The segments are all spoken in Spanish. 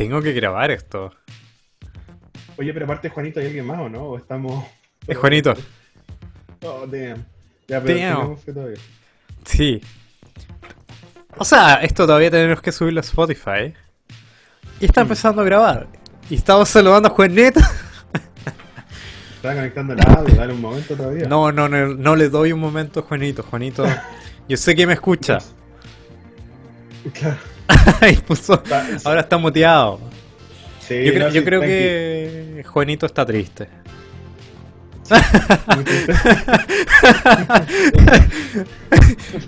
tengo que grabar esto. Oye, pero aparte Juanito, ¿hay alguien más o no? ¿O estamos...? Es Juanito. Oh, damn. Ya, pero Damn. todavía. Sí. O sea, esto todavía tenemos que subirlo a Spotify. Y está empezando a grabar. Y estamos saludando a Juanito. Estaba conectando el audio, dale un momento todavía. No, no, no, no le doy un momento a Juanito. Juanito, yo sé que me escucha. Claro. Y puso- ahora está muteado. Sí, Yo creo, no, yo sí, creo tranqui. que Juanito está triste. Muy triste.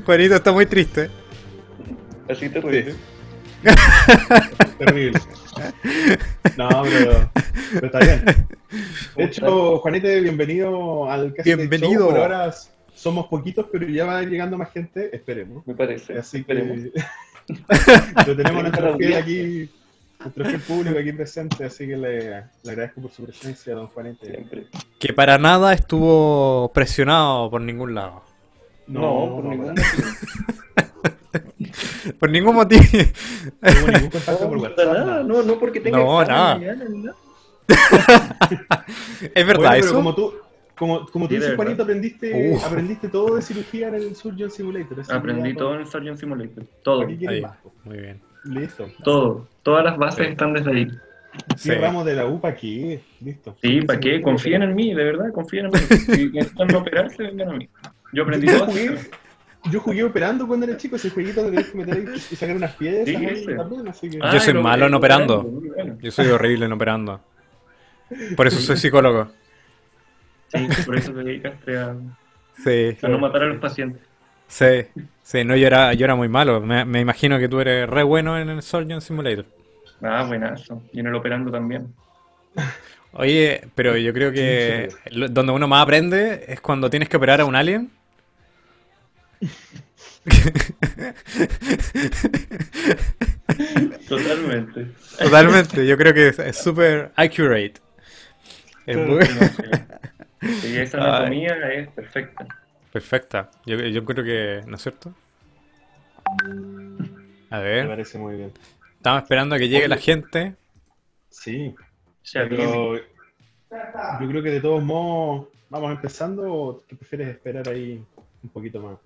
Juanito está muy triste. Así te ríes. Terrible. No, pero, pero está bien. De hecho, Juanete, bienvenido al Casi Bienvenido. Show. Por ahora somos poquitos, pero ya va llegando más gente, esperemos. Me parece. Así Esperemos. lo tenemos nuestro fiel aquí, nuestro fiel público aquí presente, así que le, le agradezco por su presencia, don Juanete. Siempre. Que para nada estuvo presionado por ningún lado. No, por ningún no, Por ningún motivo. no ningún contacto por No, WhatsApp. nada, no, no porque tenga No, nada. nada. es verdad Bueno, pero eso. como tú, como, como tú Sí, de dices. Juanito, aprendiste, Uf. aprendiste todo de cirugía en el Surgeon Simulator. Aprendí todo en el Surgeon Simulator. Todo. ¿Para qué quieres Ahí, más? muy bien. Listo. Todo. Todas las bases Sí. están desde ahí. Sí. ¿Qué ramos de la U para qué? Listo. Sí, ¿para qué? Confíen en mí, de verdad, confíen en mí. Si necesitan operarse, vengan a mí. Yo aprendí todo. jugué, yo jugué operando cuando era chico, ese jueguito tenés que meter ahí y sacar unas Sí, ese. también, así que... Ah, Yo soy lo- malo en operando. bueno. Yo soy horrible en operando. Por eso soy psicólogo. Sí, por eso te dedicaste a, Sí, a no matar a los pacientes. sí. Sí, no, yo era, yo era muy malo. Me, me imagino que tú eres re bueno en el Surgeon Simulator. Ah, buenazo. Y en el operando también. Oye, pero yo creo que lo- donde uno más aprende es cuando tienes que operar a un alien. Totalmente. Totalmente, yo creo que es- súper accurate. Es muy Sí, esa Ay. anatomía es perfecta. perfecta. Yo, yo creo que, ¿no es cierto? A Me ver, parece muy bien. estamos esperando a que llegue la gente. Sí, Ya pero yo creo que de todos modos, ¿vamos empezando o qué prefieres esperar ahí un poquito más?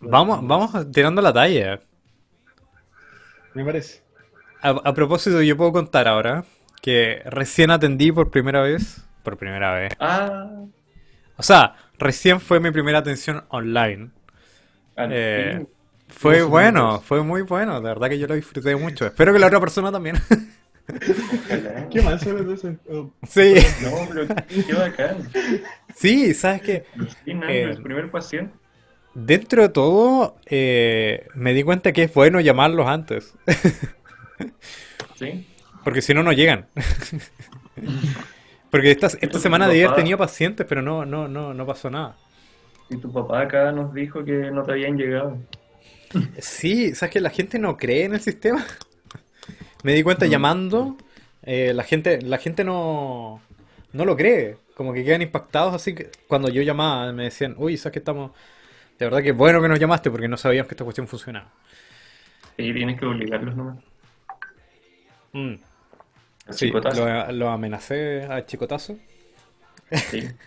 Vamos, vamos tirando la talla. Me parece. A, a propósito, yo puedo contar ahora que recién atendí por primera vez. Por primera vez. Ah, O sea, recién fue mi primera atención online. al Eh. Fue ¿Cómo se bueno, eso? fue muy bueno. De verdad que yo lo disfruté mucho. Espero que la otra persona también. Ojalá. ¿Qué más sobre todo eso? Oh, Sí, No, pero qué bacán. sí, sabes Sí, no, Eh, el primer paciente. dentro de todo eh, me di cuenta que es bueno llamarlos antes. Sí. Porque si no, no llegan. Porque esta, esta semana de ayer papá- tenía pacientes, pero no, no, no, no pasó nada. Y tu papá acá nos dijo que no te habían llegado. Sí, sabes que la gente no cree en el sistema. Me di cuenta llamando, eh, la gente, la gente no, no lo cree. Como que quedan impactados así que cuando yo llamaba me decían, uy, sabes que estamos. De verdad que bueno que nos llamaste porque no sabíamos que esta cuestión funcionaba. Sí, tienes que obligarlos nomás. Mm, Sí, lo, lo amenacé a chicotazo. Sí.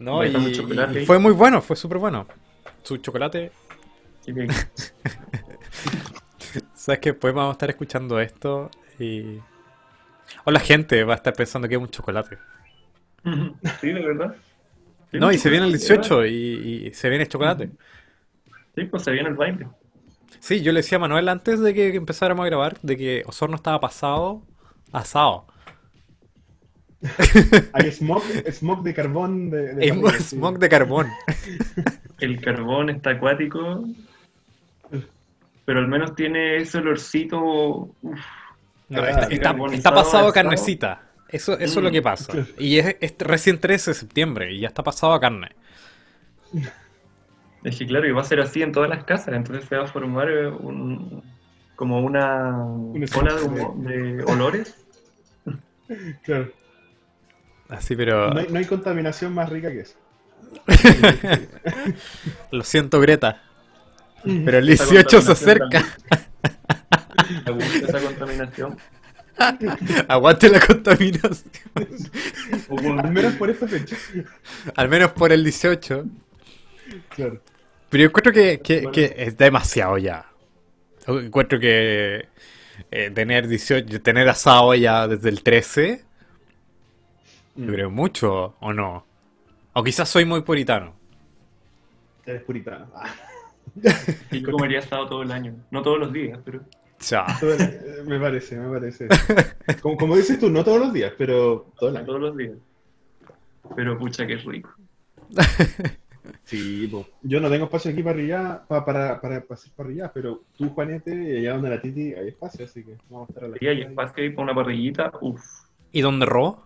No, y, fue muy bueno, fue súper bueno. Su chocolate. Que- Sabes que después vamos a estar escuchando esto y. O la gente va a estar pensando que es un chocolate. Sí, de verdad. Sí, No, y se viene el chocolate, 18 y, y se viene el chocolate. Sí, pues se viene el baile. Sí, yo le decía a Manuel antes de que empezáramos a grabar de que Osorno estaba pasado asado. Hay smoke, smoke de carbón de, de Es parrilla, sí. smog de carbón. El carbón está acuático. Pero al menos tiene ese olorcito. uf, No, Ah, está, está- carbonizado está pasado a carnecita. Eso, eso es lo que pasa. Claro. Y es, es recién 13 de septiembre y ya está pasado a carne. Es que claro, y va a ser así en todas las casas, entonces se va a formar eh, un, como una ola de, olores. Claro. Así, pero. No hay, no hay contaminación más rica que eso. Lo siento, Greta. Pero el Esa 18 se acerca. Gusta esa contaminación. Aguante la contaminación. Al menos por esta fecha. Al menos por el 18. Claro. Pero yo que, que- que es demasiado ya. Encuentro que eh, tener 18, tener asado ya desde el 13, yo Mm. creo mucho, ¿o no? O quizás soy muy puritano. Eres puritano. Ah, Y yo comería asado todo el año. No todos los días, pero Cha. todo el- eh, me parece, me parece. Como, como dices tú, no todos los días, pero todo el año. todos los días. Pero pucha que rico. Sí, po. yo no tengo espacio aquí para para, para, para hacer parrillas, pero tú, Juanete, y allá donde la Titi hay espacio, así que vamos a estar a la Y hay espacio ahí para una parrillita. Uf. ¿Y dónde ro?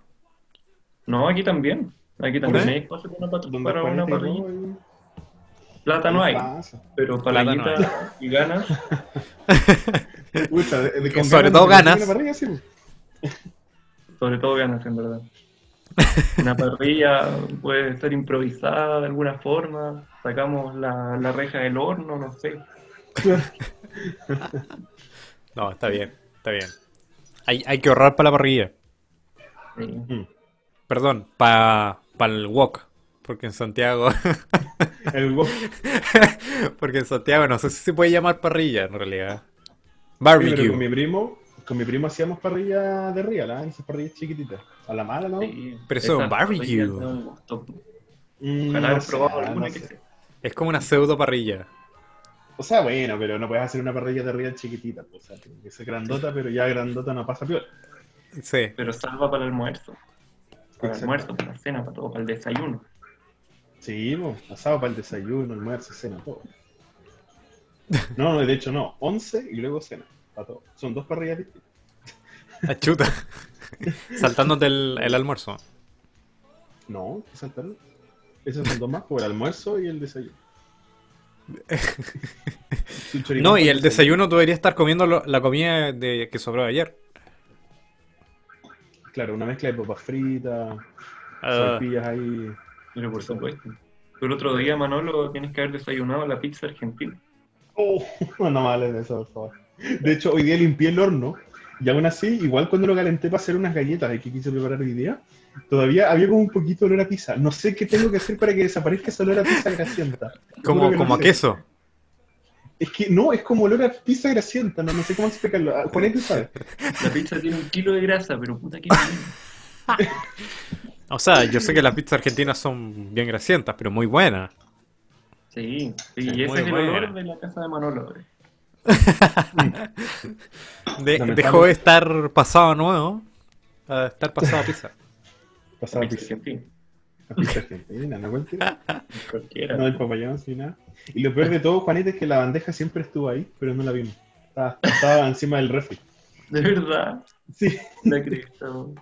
No, aquí también. Aquí también hay espacio para una, para una Plata no hay, pasa. pero Plata no parrillita y ganas. Pucha, de- de- con Sobre ganas todo de ganas. parrilla, sí. Sobre todo ganas, en verdad. Una parrilla puede estar improvisada de alguna forma. Sacamos la, la reja del horno, no sé. No, está bien, está bien. Hay, hay que ahorrar para la parrilla. Sí. Mm. Perdón, para el wok. Porque en Santiago. El go- porque en Santiago no sé si se puede llamar parrilla en realidad. Sí, pero Barbecue. con mi primo, con mi primo hacíamos parrilla de real, ¿ah? Esas parrillas chiquititas. A la mala, ¿no? Sí. Pero eso es un barbecue. Mm, Ojalá no haber sé, probado no alguna que sé. sea. Es como una pseudo parrilla. O sea, bueno, pero no puedes hacer una parrilla de real chiquitita, pues, o sea, tiene que ser grandota, pero ya grandota no pasa peor. Sí. Pero salva para el almuerzo. Para el almuerzo, para la cena, para todo, para el desayuno. Sí, asado para el desayuno, almuerzo, cena, todo. No, no, de hecho no, 11 y luego cena, Son dos parrillas distintas. Achuta. Saltándote el, el almuerzo. No, ¿qué saltaron? Esos son dos más, por el almuerzo y el desayuno. No, y el desayuno tú deberías estar comiendo lo- la comida de, que sobró de ayer. Claro, una mezcla de papas fritas, Ah, sopaipillas ahí. Pero por supuesto. Tú el otro día, Manolo, tienes que haber desayunado la pizza argentina. Oh, no me hables de eso, por favor. De hecho, hoy día limpié el horno y aún así, igual cuando lo calenté para hacer unas galletas que quise preparar hoy día, todavía había como un poquito de olor a pizza. No sé qué tengo que hacer para que desaparezca ese olor a pizza grasienta. como como no a sé. queso. Es que no, es como olor a pizza grasienta, no, no sé cómo explicarlo. Ah, Juanete sabe. La pizza tiene un kilo de grasa, pero puta que. O sea, yo sé que las pizzas argentinas son bien grasientas, pero muy buenas. Sí, sí, Es y ese es el buena. olor de la casa de Manolo. eh. De- dejó de estar pasado a nuevo a estar pasado a pizza. Pasaba La pizza argentina. la pizza argentina, no cualquiera. Cualquiera. No, el papayón, sí, nada. Y lo peor de todo, Juanete, es que la bandeja siempre estuvo ahí, pero no la vimos. Estaba, estaba encima del refri. De verdad. Sí, La Cristo.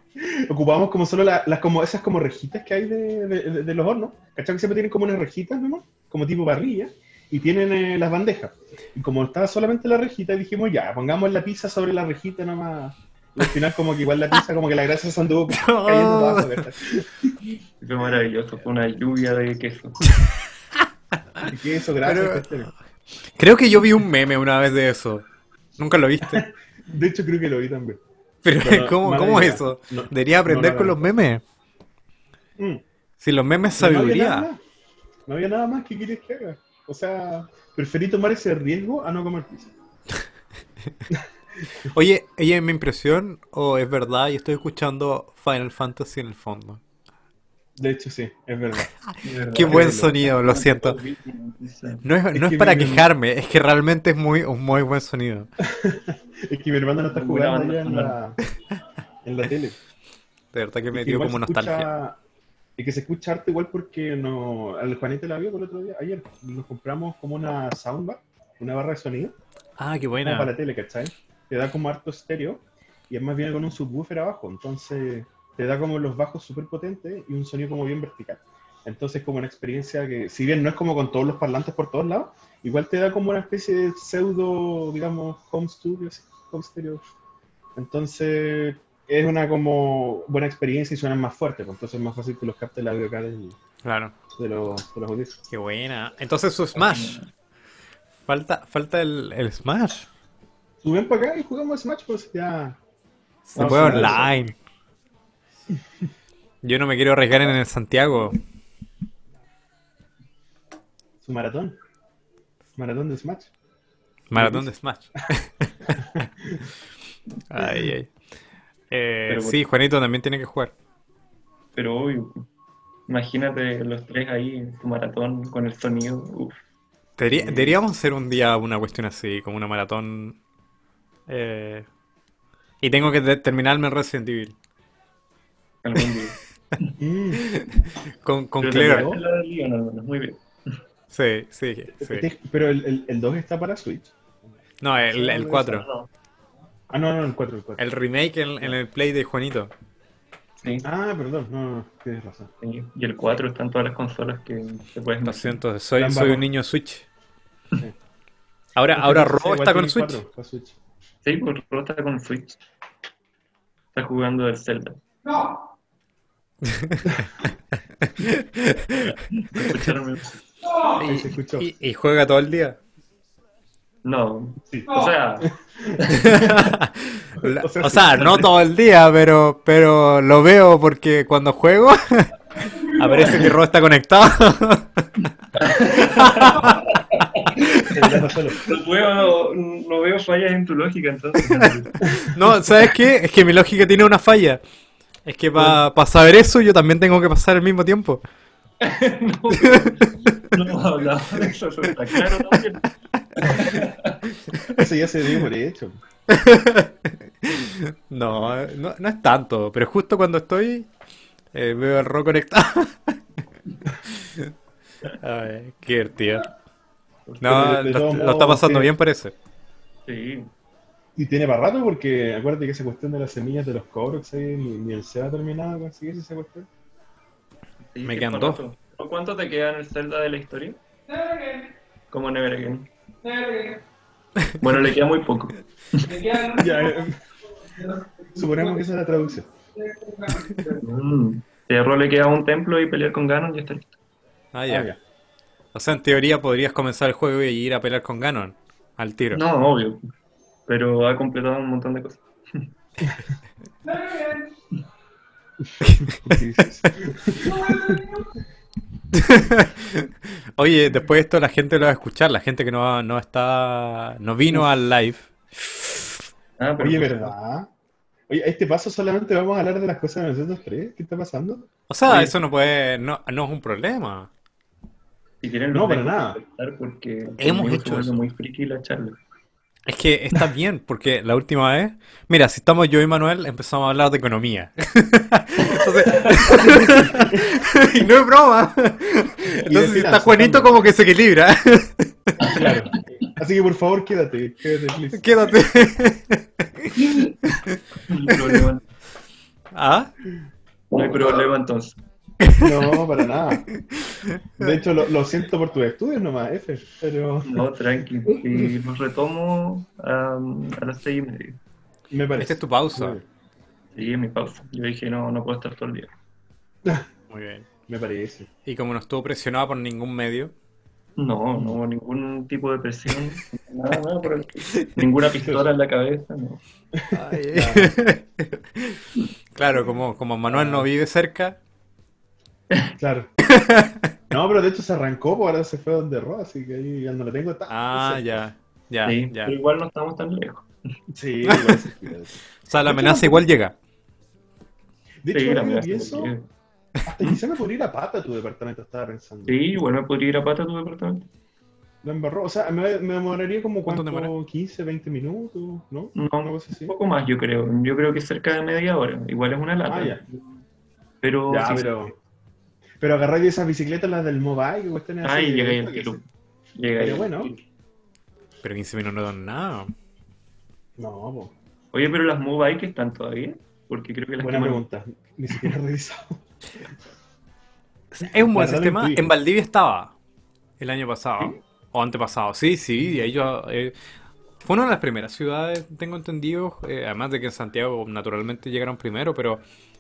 ocupábamos como solo la- las como esas como rejitas que hay de, de- de- de los hornos. ¿Cachai? Que siempre tienen como unas rejitas nomás, como tipo parrilla, y tienen eh, las bandejas. Y como estaba solamente la rejita, dijimos ya, pongamos la pizza sobre la rejita nomás. Y al final como que igual la pizza, como que la grasa se anduvo cayendo para abajo. Fue maravilloso, fue una lluvia de queso. Y queso, grasa, Pero-. Creo que yo vi un meme una vez de eso. ¿Nunca lo viste? De hecho, creo que lo vi también. Pero Pero ¿cómo, cómo es eso? No, Debería aprender no con los memes. Mm. Si los memes es Pero no había nada sabiduría. más. No había nada más que querías que haga. O sea, preferí tomar ese riesgo a no comer pizza. Oye, ¿ella es mi impresión o es verdad? Y estoy escuchando Final Fantasy en el fondo. De hecho, sí, es verdad. Qué buen sonido, lo siento. No es, Es no es que para quejarme, es que realmente es muy, un muy buen sonido. Es que mi hermano no está jugando en la, en la tele. De verdad que me dio como nostalgia. Es que se escucha harto igual porque no, al Juanete la vio el otro día, ayer. Nos compramos como una soundbar, una barra de sonido, Ah, qué como para buena. la tele, ¿cachai? Te da como harto estéreo y además viene con un subwoofer abajo, entonces te da como los bajos súper potentes y un sonido como bien vertical. Entonces como una experiencia que, si bien no es como con todos los parlantes por todos lados, igual te da como una especie de pseudo, digamos, home studio, home stereo. Entonces es una como buena experiencia y suenan más fuerte, pues, entonces es más fácil que los capte el audio acá del- Claro, de, los, de los audífonos. qué buena. Entonces su Smash. Falta, falta el, el Smash. Suben para acá y jugamos Smash, pues ya Se puede online. Yo no me quiero arriesgar en el Santiago. Su maratón. Maratón de Smash. Maratón de Smash. Ay, ay. Eh, Pero- sí, Juanito también tiene que jugar. Pero obvio, imagínate los tres ahí en tu maratón con el sonido. Uf. Debería- deberíamos hacer un día una cuestión así, como una maratón. eh, y tengo que terminarme en Resident Evil. algún día. Con, con muy bien. Sí, sí, sí. Este- Pero el, el, el 2 está para Switch. No, el, el 4. No, Ah, no, no, el 4, el 4. El remake en, en el play de Juanito. sí, Ah, perdón, no, no, no, tienes razón. sí. Y el 4 está en todas las consolas que te puedes Lo siento, soy, soy un niño Switch. Sí. Ahora, ahora no sé, Ro igual está con Switch. Sí, pues Ro está con Switch. Está jugando el Zelda. Se escuchó. Y, y juega todo el día. No, Sí. o sea, La- O sea, no todo el día, pero, pero lo veo porque cuando juego aparece que Ro está conectado. No, puedo- no veo fallas en tu lógica, entonces. No, ¿sabes qué? Es que mi lógica tiene una falla. Es que para saber eso yo también tengo que pasar el mismo tiempo. no, no hablamos de eso, eso está claro también. Eso ya se dio por hecho. No, no, no es tanto, pero justo cuando estoy eh, veo al Ro conectado. Ay, qué divertido. No, lo, está pasando bien parece. Sí, Y tiene para rato porque acuérdate que esa cuestión de las semillas de los cobros ahí, ni, ni el SEA ha terminado de conseguir esa cuestión. sí, Me quedan dos. rato. ¿Cuánto te queda en el Zelda de la historia? Como Never Again. Bueno, le queda muy poco. Ya, eh, suponemos que esa es la traducción. Mm. Si a Ro le queda un templo y pelear con Ganon, ya está listo. Ah, ya. Ah, ya. O sea, en teoría podrías comenzar el juego y ir a pelear con Ganon al tiro. No, obvio. Pero ha completado un montón de cosas. Oye, después de esto la gente lo va a escuchar, la gente que no, no está, no vino al live. Ah, pero Oye, ¿verdad? Oye, a este paso solamente vamos a hablar de las cosas de nosotros tres. ¿Qué está pasando? O sea, Oye. eso no puede, no, no es un problema. Si quieren, No, para nada. Porque Hemos hecho eso. muy friki la charla. Es que está bien, porque la última vez, mira, si estamos yo y Manuel, empezamos a hablar de economía. Entonces, y no es broma. Entonces, si está finanzas Juanito, como que se equilibra. Claro. Así que por favor, quédate. Quédate, please. Quédate. No hay problema, ¿Ah? no hay problema entonces. No, para nada. De hecho, lo, lo siento por tus estudios nomás, F. Pero No, tranqui. Y los retomo a las seis y media. me parece. Esta es tu pausa. Sí, en mi pausa. Yo dije, no, no puedo estar todo el día. Muy bien. Me parece. Y como no estuvo presionado por ningún medio, No, no ningún tipo de presión. Nada, nada por el. Ninguna pistola en la cabeza, no. claro, como, como Manuel no vive cerca, Claro. No, pero de hecho se arrancó, pues ahora se fue donde Ro, así que ahí ya no lo tengo tan. ah, ya, ya, Sí, ya. pero igual no estamos tan lejos. Sí, igual. O sea, la amenaza igual llega. De Sí, hecho, la ahora que pienso, hasta quizá me podría ir a pata tu departamento, estaba pensando. Sí, igual me podría ir a pata a tu departamento. La embarró, o sea, me, me demoraría como ¿Cuánto cuánto, demora? 15, 20 minutos, ¿no? No, Una cosa así. un poco más, yo creo. Yo creo que cerca de media hora. Igual es una lata. Ah, ya. Pero, Ya, sí, pero. Pero agarráis esas bicicletas, las del mobile, que cuestiones así. Ay, llega sí. Llega ahí. Pero bueno. Pero 15 minutos no dan nada. No, po. Oye, pero las Move que están todavía. Porque creo que las buena quemaron. pregunta. Ni siquiera he revisado. Es un buen en sistema. En Valdivia estaba el año pasado. O antepasado. Sí, sí. Y ahí yo, eh, fue una de las primeras ciudades, tengo entendido. eh, además de que en Santiago naturalmente llegaron primero, pero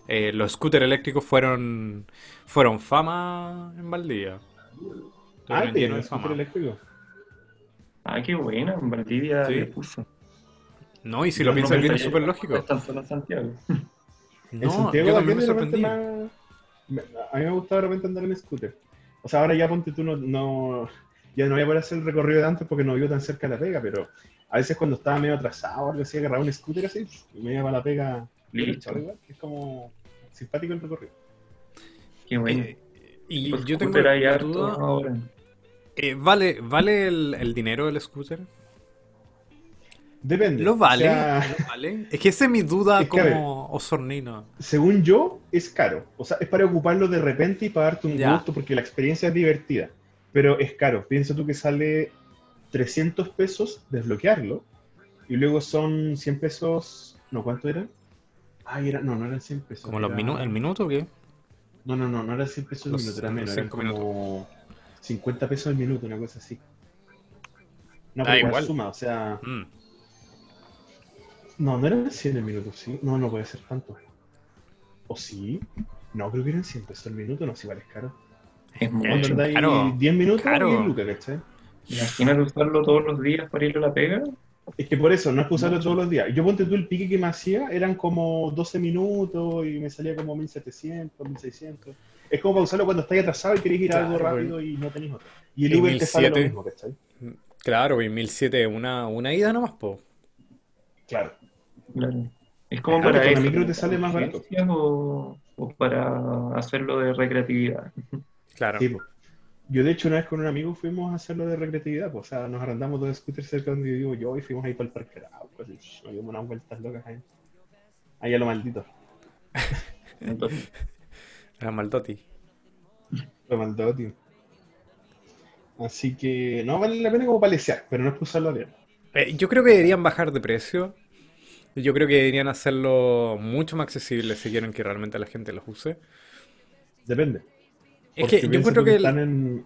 eh, los scooters eléctricos fueron, fueron fama en Valdivia. Ah, tiene scooter eléctrico. Ah, qué buena. En Valdivia Sí. le puso. No, y si lo no piensas bien es súper lógico. Están solo en Santiago. En No, Santiago yo también me de repente sorprendí. A mí me gusta de repente andar en scooter. O sea, ahora ya ponte tú no, no- ya no voy a poder hacer el recorrido de antes porque no vivo tan cerca de la pega, pero a veces cuando estaba medio atrasado, algo así, agarraba un scooter así y me iba para la pega. Listo. Es como simpático el recorrido. Qué bueno. Eh, y Pues yo tengo scooter hay la harto duda, ahora. eh, ¿vale, ¿vale el, el dinero del scooter? Depende. ¿Lo vale? O sea, ¿Lo vale? Es que esa es mi duda Es que, a ver. como osornino. según yo, es caro. O sea, es para ocuparlo de repente y para darte un Ya. gusto porque la experiencia es divertida. Pero es caro. Piensa tú que sale 300 pesos desbloquearlo y luego son 100 pesos. No, ¿cuánto eran? Ay, era, no, no eran 100 pesos. ¿Como los era- minu- el minuto o qué? No, no, no, no eran 100 pesos el Los- minuto, era los menos, eran como 50 pesos el minuto, una cosa así. No, Ah, pero igual igual. suma, o sea. Mm. No, no eran 100 el minuto, sí. No, no puede ser tanto. ¿O sí? No, creo que eran 100 pesos el minuto, no, si vale, es caro. Es Mucho, Cuando mucho. andáis caro, 10 minutos, caro. 10 lucas, ¿cachai? Imagínate usarlo todos los días para ir a la pega. Es que por eso, no es que usarlo todos los días. Yo ponte tú el pique que me hacía, eran como 12 minutos y me salía como 1700, 1600. Es como para usarlo cuando estáis atrasado y queréis ir a algo rápido y no tenéis otro. Y el Y Uber te sale lo 1007. mismo, ¿cachai? Claro, y 1007 una, una ida nomás, po. Claro. Claro. Es como Claro, para con la eso, micro te sale más barato. O, o para hacerlo de recreatividad. Claro. Sí, po. Yo, de hecho, una vez con un amigo fuimos a hacerlo de recreatividad. po. O sea, nos arrendamos dos scooters cerca donde vivo yo y fuimos ahí para el parque Arauco, así, Nos dimos unas vueltas locas ahí. Ahí a lo maldito. Entonces, Era Maldoti. Lo maldito, tío. Así que no vale la pena como palesear, pero no es usarlo a diario. Eh, yo creo que deberían bajar de precio. Yo creo que deberían hacerlo mucho más accesible si quieren que realmente la gente los use. Depende. Es que yo encuentro que... el- están en,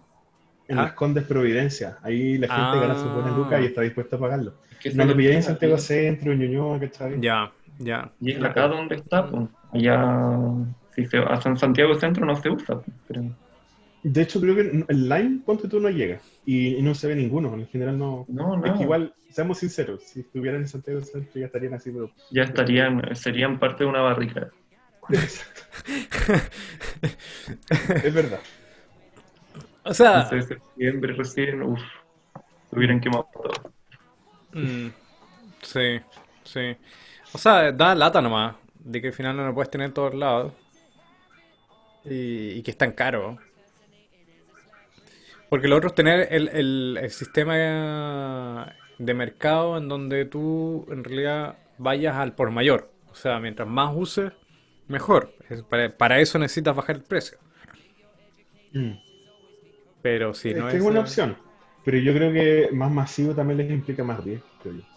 en ¿Ah? las Condes Providencia. Ahí la gente gana sus buenas Ah. lucas y está dispuesta a pagarlo. es que No lo pilláis en Santiago Centro, en Ñuñoa, ¿cachai? Ya, ya. Y es acá donde está, pues. Allá, si se hasta en Santiago Centro no se usa, pero De hecho, creo que el line, ponte tú, no llega. Y, y no se ve ninguno. En general no. no, Es no, que igual, seamos sinceros, si estuvieran en Santiago Centro ya estarían así, pero... ya estarían, serían parte de una barrica. Exacto. es verdad. O sea, 15 de septiembre recién, uff, hubieran quemado todo. mm, sí, sí. O sea, da lata nomás, de que al final no lo puedes tener en todos lados. Y, y que es tan caro. Porque lo otro es tener el, el, el sistema de mercado en donde tú en realidad vayas al por mayor. O sea, mientras más uses, mejor. Para, para eso necesitas bajar el precio. Mm. Pero si es no que es una opción. Pero yo creo que más masivo también les implica más riesgo,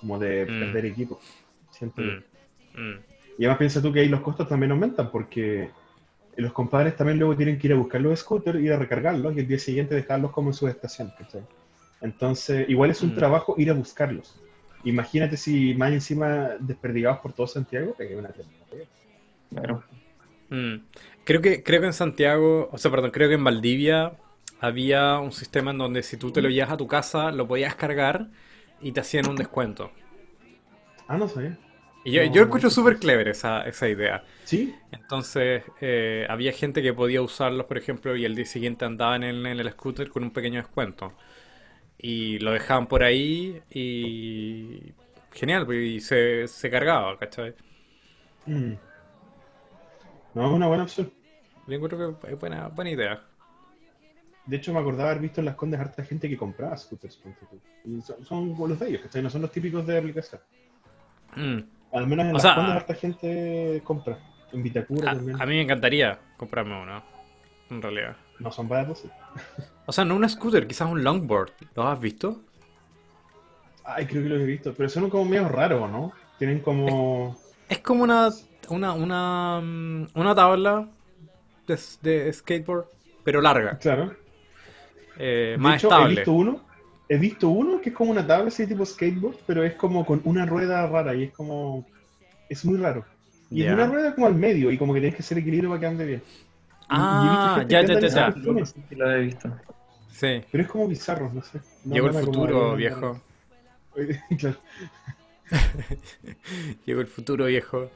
como de Mm. perder equipo. Siento mm, mm. Y además piensa tú que ahí los costos también aumentan porque los compadres también luego tienen que ir a buscar los scooters, ir a recargarlos y el día siguiente dejarlos como en su estación. ¿cachai? Entonces, igual es un trabajo ir a buscarlos. Imagínate si más encima desperdigados por todo Santiago, que es una tremenda. Claro. Mm. Creo que, creo que en Santiago, o sea, perdón, creo que en Valdivia había un sistema en donde si tú te lo llevas a tu casa, lo podías cargar y te hacían un descuento. Ah, no sé. Y yo, No, yo no súper clever esa, esa idea. ¿Sí? Entonces, eh, había gente que podía usarlos, por ejemplo, y el día siguiente andaban en, en el scooter con un pequeño descuento. Y lo dejaban por ahí y... Genial, pues, y se, se cargaba, ¿cachai? Mm. No, es una buena opción. Yo encuentro que es buena, buena idea. De hecho, me acordaba haber visto en las condes harta gente que compraba scooters. Y son, son los de ellos, ¿cachai? No son los típicos de aplicación. Mm. Al menos en O las sea, condes harta gente compra. En Vitacura A, también. a mí me encantaría comprarme uno, en realidad. No son baratos. sí. O sea, no un scooter, quizás un longboard. ¿Lo has visto? Ay, creo que los he visto. Pero son como medio raros, ¿no? Tienen como... Es como una, una, una, mm, una tabla de, de skateboard, pero larga, Claro. eh, De más hecho, he estable. visto uno. He visto uno que es como una tabla así tipo skateboard, pero es como con una rueda rara y es como... Es muy raro. Y es una rueda como al medio y como que tienes que hacer equilibrio para que ande bien. He Ah, ya, ya, ya, he visto. Sí, Pero es como bizarro, no sé. No- llegó el futuro, viejo. claro. Llegó el futuro, viejo.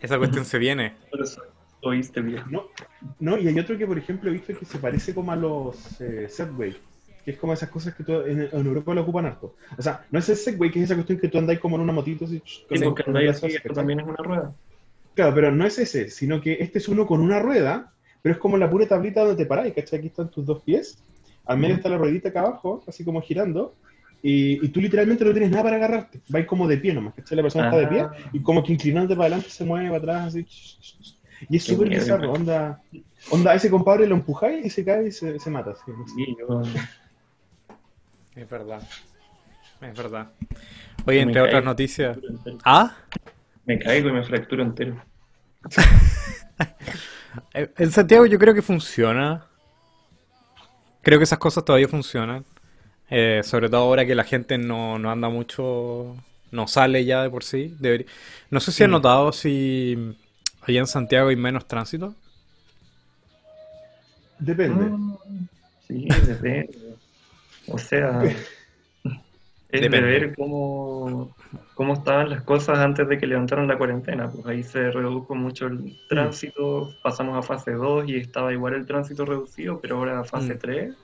Esa cuestión se viene. Por eso oíste bien. No, no, y hay otro que, por ejemplo, he visto que se parece como a los eh, Segway, que es como esas cosas que tú- en, en Europa lo ocupan harto. O sea, no es el Segway, que es esa cuestión que tú andáis como en una motito así. con- Sí, porque andáis así, esto también es una rueda. Claro, pero no es ese, sino que este es uno con una rueda, pero es como la pura tablita donde te paráis, ¿cachai? Aquí están tus dos pies, al medio está la ruedita acá abajo, así como girando, y, y tú literalmente no tienes nada para agarrarte, vais como de pie nomás, ¿cachai? La persona está de pie, y como que inclinándote para adelante se mueve para atrás, así. Y es súper bizarro, onda, onda, a ese compadre lo empujáis y se cae y se, se mata. así, no sé. Sí, yo- Es verdad. Es verdad. Oye, Me entre otras noticias. ¿Ah? Me caigo y me fracturo entero. En Santiago yo creo que funciona. Creo que esas cosas todavía funcionan. Eh, sobre todo ahora que la gente no, no anda mucho, no sale ya de por sí. Debería- No sé si han Mm. notado si allá en Santiago hay menos tránsito. Depende. Mm, Sí, depende. O sea, es de ver cómo, cómo estaban las cosas antes de que levantaron la cuarentena. Pues ahí se redujo mucho el tránsito, pasamos a fase 2 y estaba igual el tránsito reducido, pero ahora a fase Mm. 3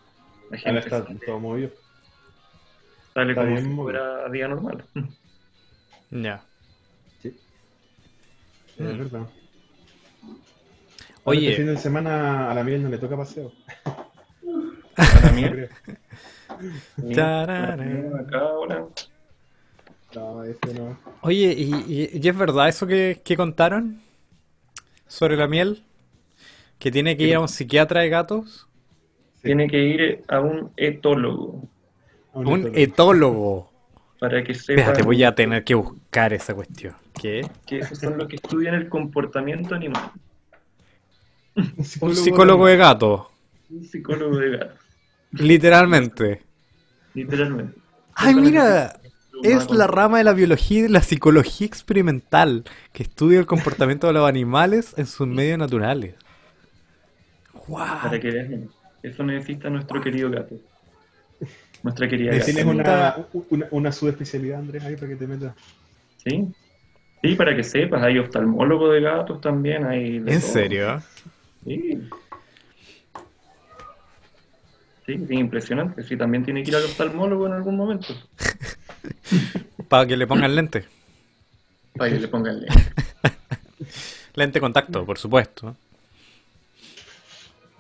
la Ahora está sale, todo movido. Sale está como bien si fuera día normal. Ya. Sí. Mm. Es verdad. Ahora Este Oye, fin de semana a la miel no le toca paseo. Acá ahora, No, este no. oye, ¿y, y- y es verdad eso que, que contaron sobre la miel? Que tiene que ir a un psiquiatra de gatos. Tiene que ir a un etólogo Un etólogo. para que sepa Espérate, voy a tener que buscar esa cuestión. ¿Qué? que esos son los que estudian el comportamiento animal. Un psicólogo de gato, Un psicólogo de gato, literalmente. literalmente. Ay, mira, es la rama de la biología y de la psicología experimental que estudia el comportamiento de los animales en sus medios naturales. Para ¡Wow! que vean, eso necesita nuestro querido gato. Nuestra querida ¿Me gata. tienes una, una, una subespecialidad, Andrés, ahí para que te metas? ¿Sí? Sí, para que sepas, hay oftalmólogo de gatos también, hay de ¿En todo. serio? Sí. Sí, sí, impresionante. Sí, también tiene que ir al oftalmólogo en algún momento. Para que le pongan lente. Para que le pongan lente. Lente contacto, por supuesto.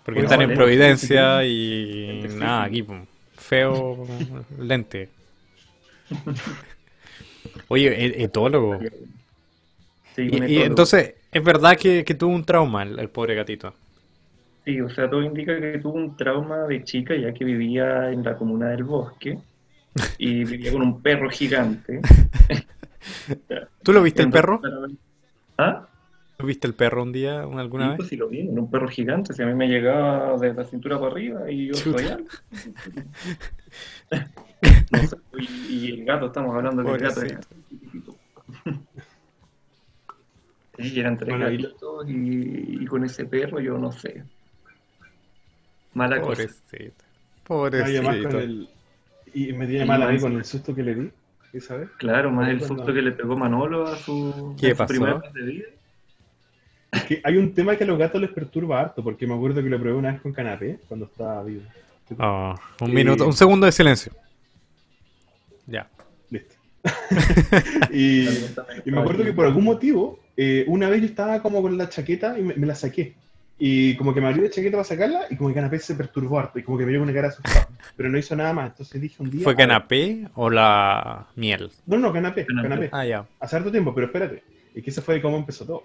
Porque Bueno, están en lente, Providencia y Lente nada, aquí pum, feo lente. Oye, e- etólogo. Sí, Y, entonces, ¿es verdad que, que tuvo un trauma el, el pobre gatito? Sí, o sea, todo indica que tuvo un trauma de chica ya que vivía en la comuna del bosque y vivía con un perro gigante. ¿Tú lo viste el perro? ¿Ah? ¿Tú viste el perro un día, un- alguna Sí, vez? pues sí lo vi, era un perro gigante, si a mí me llegaba de la cintura para arriba y yo Chuta. soy alto. No sé, y, y el gato, estamos hablando del gato. Sí, eran tres Bueno, y- gatitos y, y con ese perro yo no sé. Mala cosa. Pobrecito. Con Pobrecito. el, y me tiene mal a mí con el susto que le di, ¿sí ¿sabes? Claro, más el susto que le pegó Manolo a su, ¿Qué a su pasó? primer mes de vida. Es que hay un tema que a los gatos les perturba harto, porque me acuerdo que lo probé una vez con canapé cuando estaba vivo. Oh, un minuto, un segundo de silencio. Ya. Listo. y, y me acuerdo que por algún motivo, eh, una vez yo estaba como con la chaqueta y me, me la saqué. Y como que me abrí la chaqueta para sacarla y como que canapé se perturbó harto y como que me dio una cara asustada. Pero no hizo nada más. Entonces dije un día. ¿Fue canapé o la miel? No, no, canapé, Canapé. canapé. Ah, ya. Hace harto tiempo, pero espérate. Y que ese fue cómo empezó todo.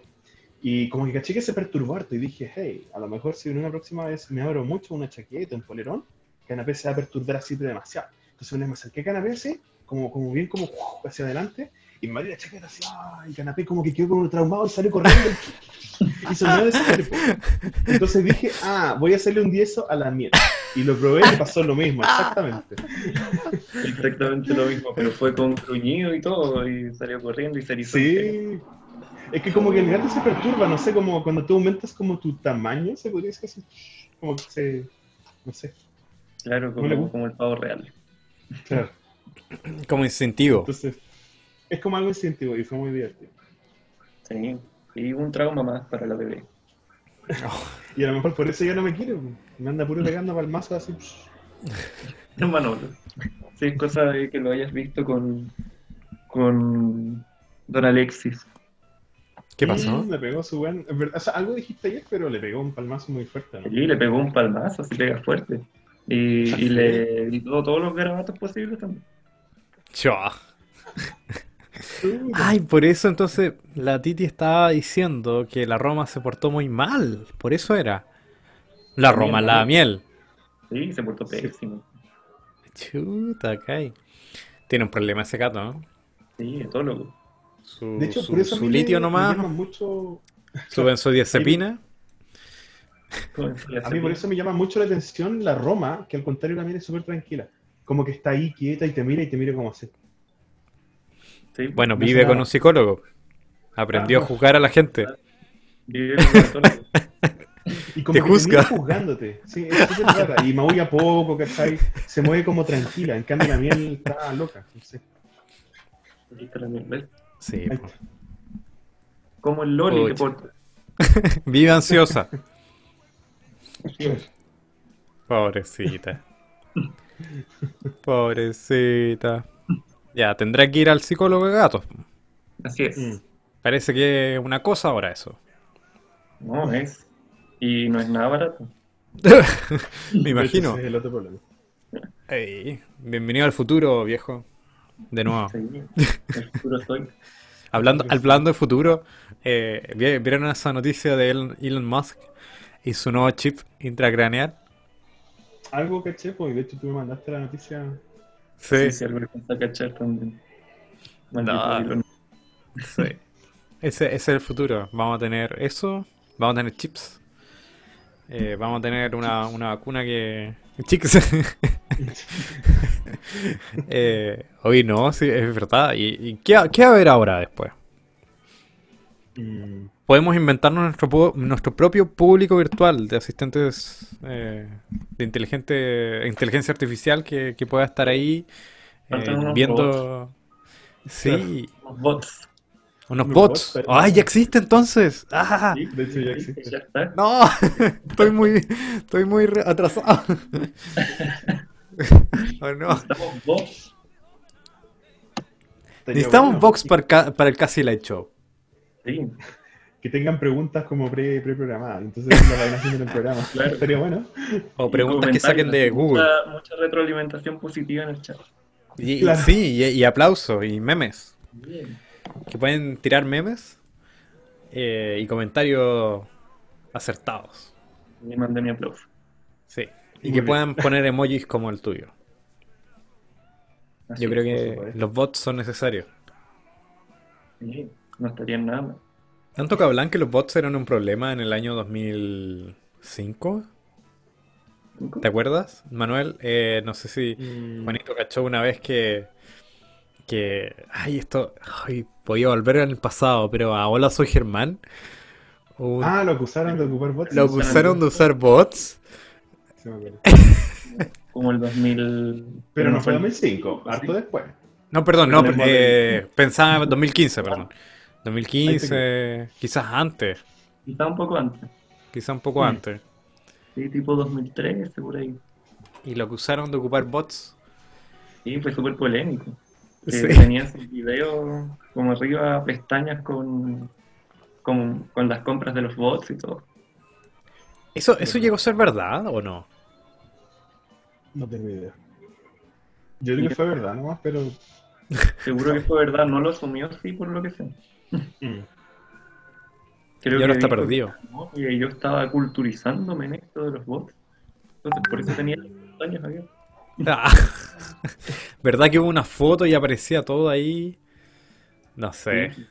Y como que caché que se perturbó harto y dije, hey, a lo mejor si en una próxima vez me abro mucho una chaqueta, un polerón, canapé se va a perturbar así demasiado. Entonces una vez me acerqué a canapé así, como, como bien como hacia adelante, y me abrí la chaqueta así, ¡ay! Y canapé como que quedó como traumado y salió corriendo. y se me dio Entonces dije, ah, voy a hacerle un 10 a la miel. Y lo probé y pasó lo mismo, exactamente. Exactamente lo mismo, pero fue con gruñido y todo, y salió corriendo y se entero. Sí. Es que como que el gato se perturba, no sé, como cuando tú aumentas como tu tamaño, se podría decir así. Como que se... No sé. Claro, No como, el pavo real. Claro. Como instintivo. Entonces... Es como algo instintivo y fue muy divertido. Sí, y un trauma más para la bebé. Y a lo mejor por eso ya no me quiere. Me anda puro pegando palmazos así. Manolo. Sí, es cosa de que lo hayas visto con, con Don Alexis. ¿Qué pasó? Mm, Le pegó su buen. o sea, algo dijiste ayer, pero le pegó un palmazo muy fuerte. ¿no? Y le pegó un palmazo, así pega fuerte. Y, y le gritó todos los garabatos posibles también. Chua. Ay, por eso entonces la Titi estaba diciendo que la Roma se portó muy mal. Por eso era. La Roma, la miel. Sí, se portó pésimo. Chuta, cae. Tiene un problema ese gato, ¿no? Sí, es todo loco. Su, De hecho, su- por eso su me- litio me nomás, llama mucho. su benzodiazepina. A mí por eso me llama mucho la atención la Roma, que al contrario la mira es súper tranquila. Como que está ahí quieta y te mira y te mira como así. Sí, Bueno, No vive con un psicólogo. Aprendió a juzgar a la gente. vive todo loco. Y como Te que juzga. te juzgándote. Sí, es rara. Y maulla poco, ¿cachai? Se mueve como tranquila. En cambio la miel está loca. No sé. Ahí está la mierda, ¿ves? Sí. Como el Loli que Pucha. porta. Vive ansiosa. Pobrecita. Pobrecita. Ya, tendrá que ir al psicólogo de gatos. Así es. Mm. Parece que es una cosa ahora eso. No es. Y no es nada barato. Me imagino. Ese es el otro problema. Bienvenido al futuro, viejo. De nuevo. Sí, el futuro soy. Hablando, hablando de futuro, eh, ¿vi- ¿vieron esa noticia de Elon, Musk y su nuevo chip intracraneal? Algo caché, pues de hecho tú me mandaste la noticia. Sí, Sí, sí, algo a cachar también. No. Elon. sí. Ese, ese es el futuro. Vamos a tener eso, vamos a tener chips, eh, vamos a tener una, una vacuna que... Chics. eh, hoy no, sí, es verdad. ¿Y, y qué, qué va a haber ahora después? Mm, Podemos inventarnos nuestro, propio público virtual de asistentes eh, de inteligente, inteligencia artificial que, que pueda estar ahí eh, unos viendo... Sí, Los bots. unos Unos bots. ¡Ay, ya existe entonces! ¡Ah! Sí, de hecho ya existe. Ya está. ¡No! Estoy muy, estoy muy atrasado. Oh, no. Estamos bots. estaría Necesitamos bueno box para, para el Casi Light Show. Sí, Que tengan preguntas como pre- pre-programadas. Entonces las vayan haciendo en el programa. Claro. Estaría bueno. O preguntas que saquen de Google. Mucha, mucha retroalimentación positiva en el chat. Y, sí, y, y aplausos y memes. Bien. Que pueden tirar memes eh, y comentarios acertados. Le mandé mi aplauso. Sí. Y Muy que bien. puedan poner emojis como el tuyo. Así Yo creo que los bots son necesarios. sí, no estarían nada mal. Tanto que hablan que los bots eran un problema en el año 2005. ¿Te acuerdas, Manuel? Eh, no sé si Mm, Juanito cachó una vez que, que, ay, esto, ay, podía volver al pasado, pero a Hola Soy Germán, un- Ah, lo acusaron de ocupar bots. lo acusaron de usar bots. Me. Como el 2000. Pero no fue el- 2005, harto después. No, perdón, no, eh, pensaba en 2015, perdón. 2015, quizás antes, Quizá un poco antes. quizás un poco antes. Sí, tipo 2003, por ahí. Y lo acusaron de ocupar bots. Sí, fue súper polémico. Sí. Tenían sus videos como arriba, pestañas con, con, con las compras de los bots y todo. ¿Eso, ¿Eso llegó a ser verdad o no? No tengo idea. Yo creo que fue verdad nomás, pero. Seguro que fue verdad, no lo asumió así por lo que sé. mm, Creo Y ahora que está perdido. que no, que yo estaba culturizándome en esto de los bots. Entonces, por eso tenía pestañas abiertas. Ah, ¿Verdad que hubo una foto y aparecía todo ahí? No sé. Sí.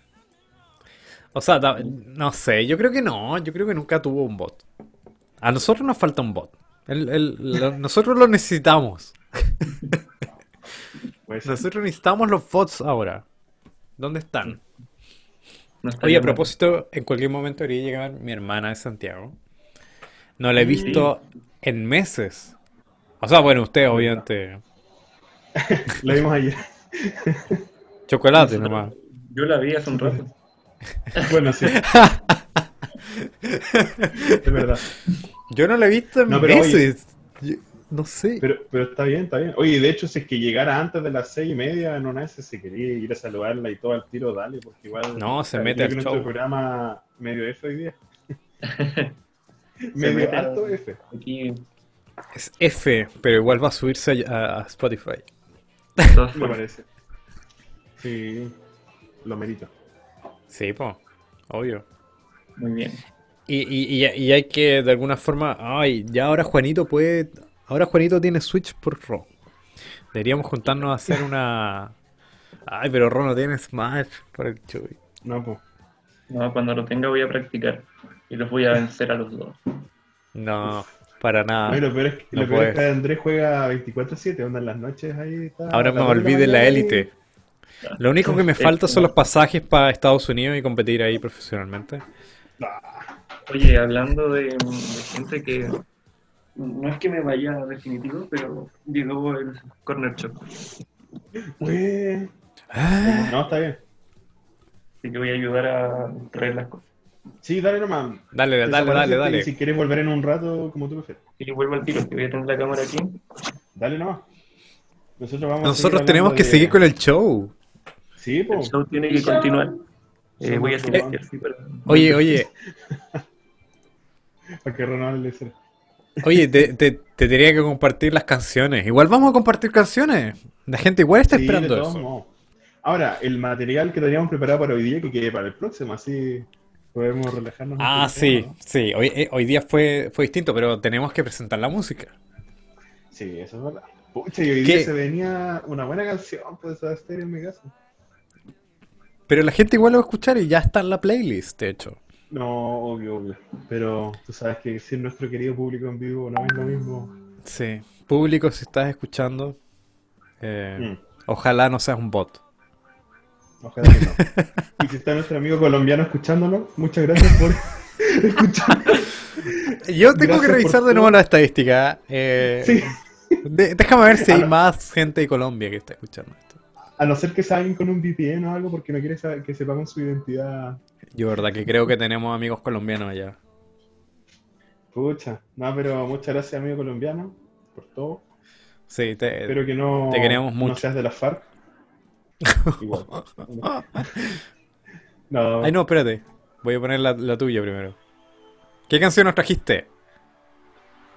O sea, no sé, yo creo que no, yo creo que nunca tuvo un bot. A nosotros nos falta un bot. El- el- lo- nosotros lo necesitamos. pues, Nosotros necesitamos los bots ahora. ¿Dónde están? No Oye, a mal. propósito, en cualquier momento debería llegar mi hermana de Santiago. No la he visto en meses. O sea, bueno, usted obviamente. Lo vimos ayer. Chocolate nomás. Yo la vi hace un rato. Bueno, sí. es verdad. Yo no la he visto en No, pero oye- meses. Yo- no sé. Pero, pero está bien, está bien. Oye, de hecho, si es que llegara antes de las seis y media, no nace, si quería ir a saludarla y todo al tiro, dale, porque igual. No, se mete al show. programa medio F hoy día. Medio mete alto a- F. Aquí, Es F, pero igual va a subirse a, a Spotify. Me parece. Sí, lo merito. Sí, po. Obvio. Muy bien. Y, y, y, y hay que, de alguna forma. Ay, ya ahora Juanito puede. Ahora Juanito tiene Switch por Ro. Deberíamos juntarnos a hacer una. Ay, pero Ro no tiene Smash por el Chuy. No, pues. No, cuando lo tenga voy a practicar. Y los voy a vencer a los dos. No, para nada. Oye, lo peor es que, no lo peor es que Andrés juega 24-7, onda en las noches ahí está. Ahora me las dos de olvidé la élite. Lo único que me falta son los pasajes para Estados Unidos y competir ahí profesionalmente. Oye, hablando de, de gente que no es que me vaya definitivo, pero llegó el Corner Shop. Ah, No, está bien. Así que voy a ayudar a traer las cosas. Sí, dale nomás. Dale, dale, dale, Desaparécete dale. y Si quieres volver en un rato, como tú prefieres. Y vuelvo al tiro, que voy a tener la cámara aquí. Dale nomás. Nosotros vamos a Nosotros tenemos que de- seguir con el show. Sí, El pues. show tiene que continuar. Eh, voy a silenciar, sí, pero- Oye, oye, Para que Ronald le sea. oye, te, te, te tenía que compartir las canciones. Igual vamos a compartir canciones. La gente igual está Sí, esperando eso. Ahora, el material que teníamos preparado para hoy día, que quede para el próximo, así podemos relajarnos. Ah, sí, ¿no? sí. Hoy, eh, hoy día fue, fue distinto, pero tenemos que presentar la música. Sí, eso es verdad. Pucha, y hoy ¿Qué? día se venía una buena canción, pues, a en mi casa. Pero la gente igual lo va a escuchar y ya está en la playlist, de hecho. No, obvio, obvio. Pero tú sabes que si nuestro querido público en vivo no es lo mismo. Sí. Público, si estás escuchando, eh, Mm, ojalá no seas un bot. ojalá que no. Y si está nuestro amigo colombiano escuchándolo, muchas gracias por escuchar. Yo tengo Gracias que revisar de todo. nuevo la estadística. eh, Sí. de- déjame ver si hay más gente de Colombia que está escuchando. A no ser que sea alguien con un VPN o algo porque no quiere saber- que sepamos su identidad. Yo, verdad, que creo que tenemos amigos colombianos allá. Pucha. No, pero muchas gracias, amigo colombiano, por todo. Sí, te, Espero que no, te queremos no mucho. seas de la FARC. Igual. No, Ay, no, espérate. Voy a poner la, la tuya primero. ¿Qué canción nos trajiste?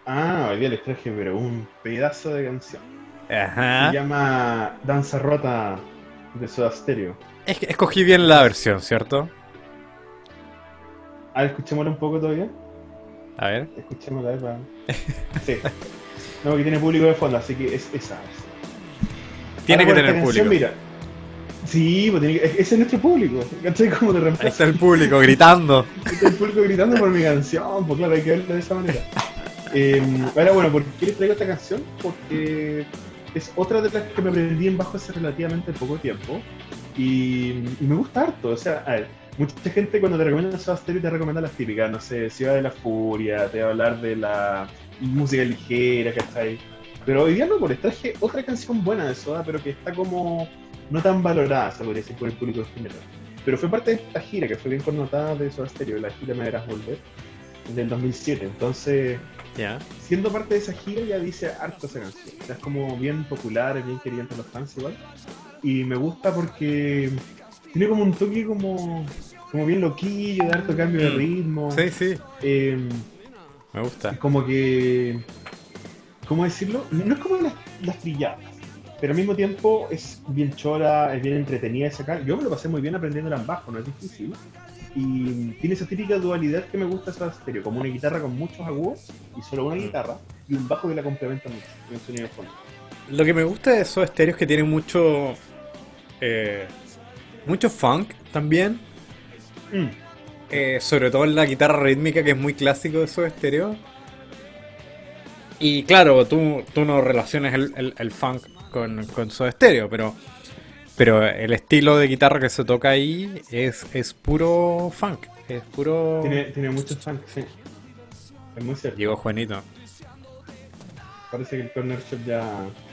Ah, hoy día les traje, pero un pedazo de canción. Se llama Danza Rota de Soda Stereo. Es que escogí bien la versión, ¿cierto? Ah, escuchémosla un poco todavía. A ver. Escuchémosla, eh, para... Sí. No, que tiene público de fondo, así que es esa. Tiene que tener canción, público. Mira. Sí, pues tiene que- ese es nuestro público. ¿Cachai? Como de Ahí reemplazo. está el público gritando. Está el público gritando por mi canción, pues claro, hay que verlo de esa manera. Eh, ahora, bueno, ¿por qué les traigo esta canción? Porque es otra de las que me aprendí en bajo hace relativamente poco tiempo. Y, me gusta harto. O sea, a ver, mucha gente cuando te recomienda Soda Stereo te recomienda las típicas, no sé, Ciudad de la Furia, te va a hablar de la música ligera, ¿cachai? Pero hoy día no, les traje otra canción buena de Soda, pero que está como no tan valorada, se podría decir, por el público en general. Pero fue parte de esta gira que fue bien connotada de Soda Stereo, la gira Me Verás Volver, del 2007. Entonces, Siendo parte de esa gira, ya dice harto esa canción. O sea, es como bien popular, es bien querida entre los fans igual. Y me gusta porque tiene como un toque como, como bien loquillo, de harto cambio de Mm. ritmo. Sí, sí. Eh, Me gusta. como que. ¿Cómo decirlo? No es como las, las trilladas, pero al mismo tiempo es bien chora, es bien entretenida de sacar. Yo me lo pasé muy bien aprendiendo en bajo, no es difícil. Y tiene esa típica dualidad que me gusta esa estéreo, como una guitarra con muchos agudos y solo una guitarra, y un bajo que la complementa mucho, y un sonido de fondo. Lo que me gusta de esos estéreos es que tienen mucho. eh, mucho funk también. Mm, eh, sobre todo en la guitarra rítmica, que es muy clásico de esos estéreos. Y claro, tú, tú no relacionas el, el- el funk con, con Soda Stereo, pero, pero el estilo de guitarra que se toca ahí es, es puro funk. Es puro. Tiene, tiene muchos fans, sí. Es muy cierto. Llegó Juanito. Parece que el Corner Shop ya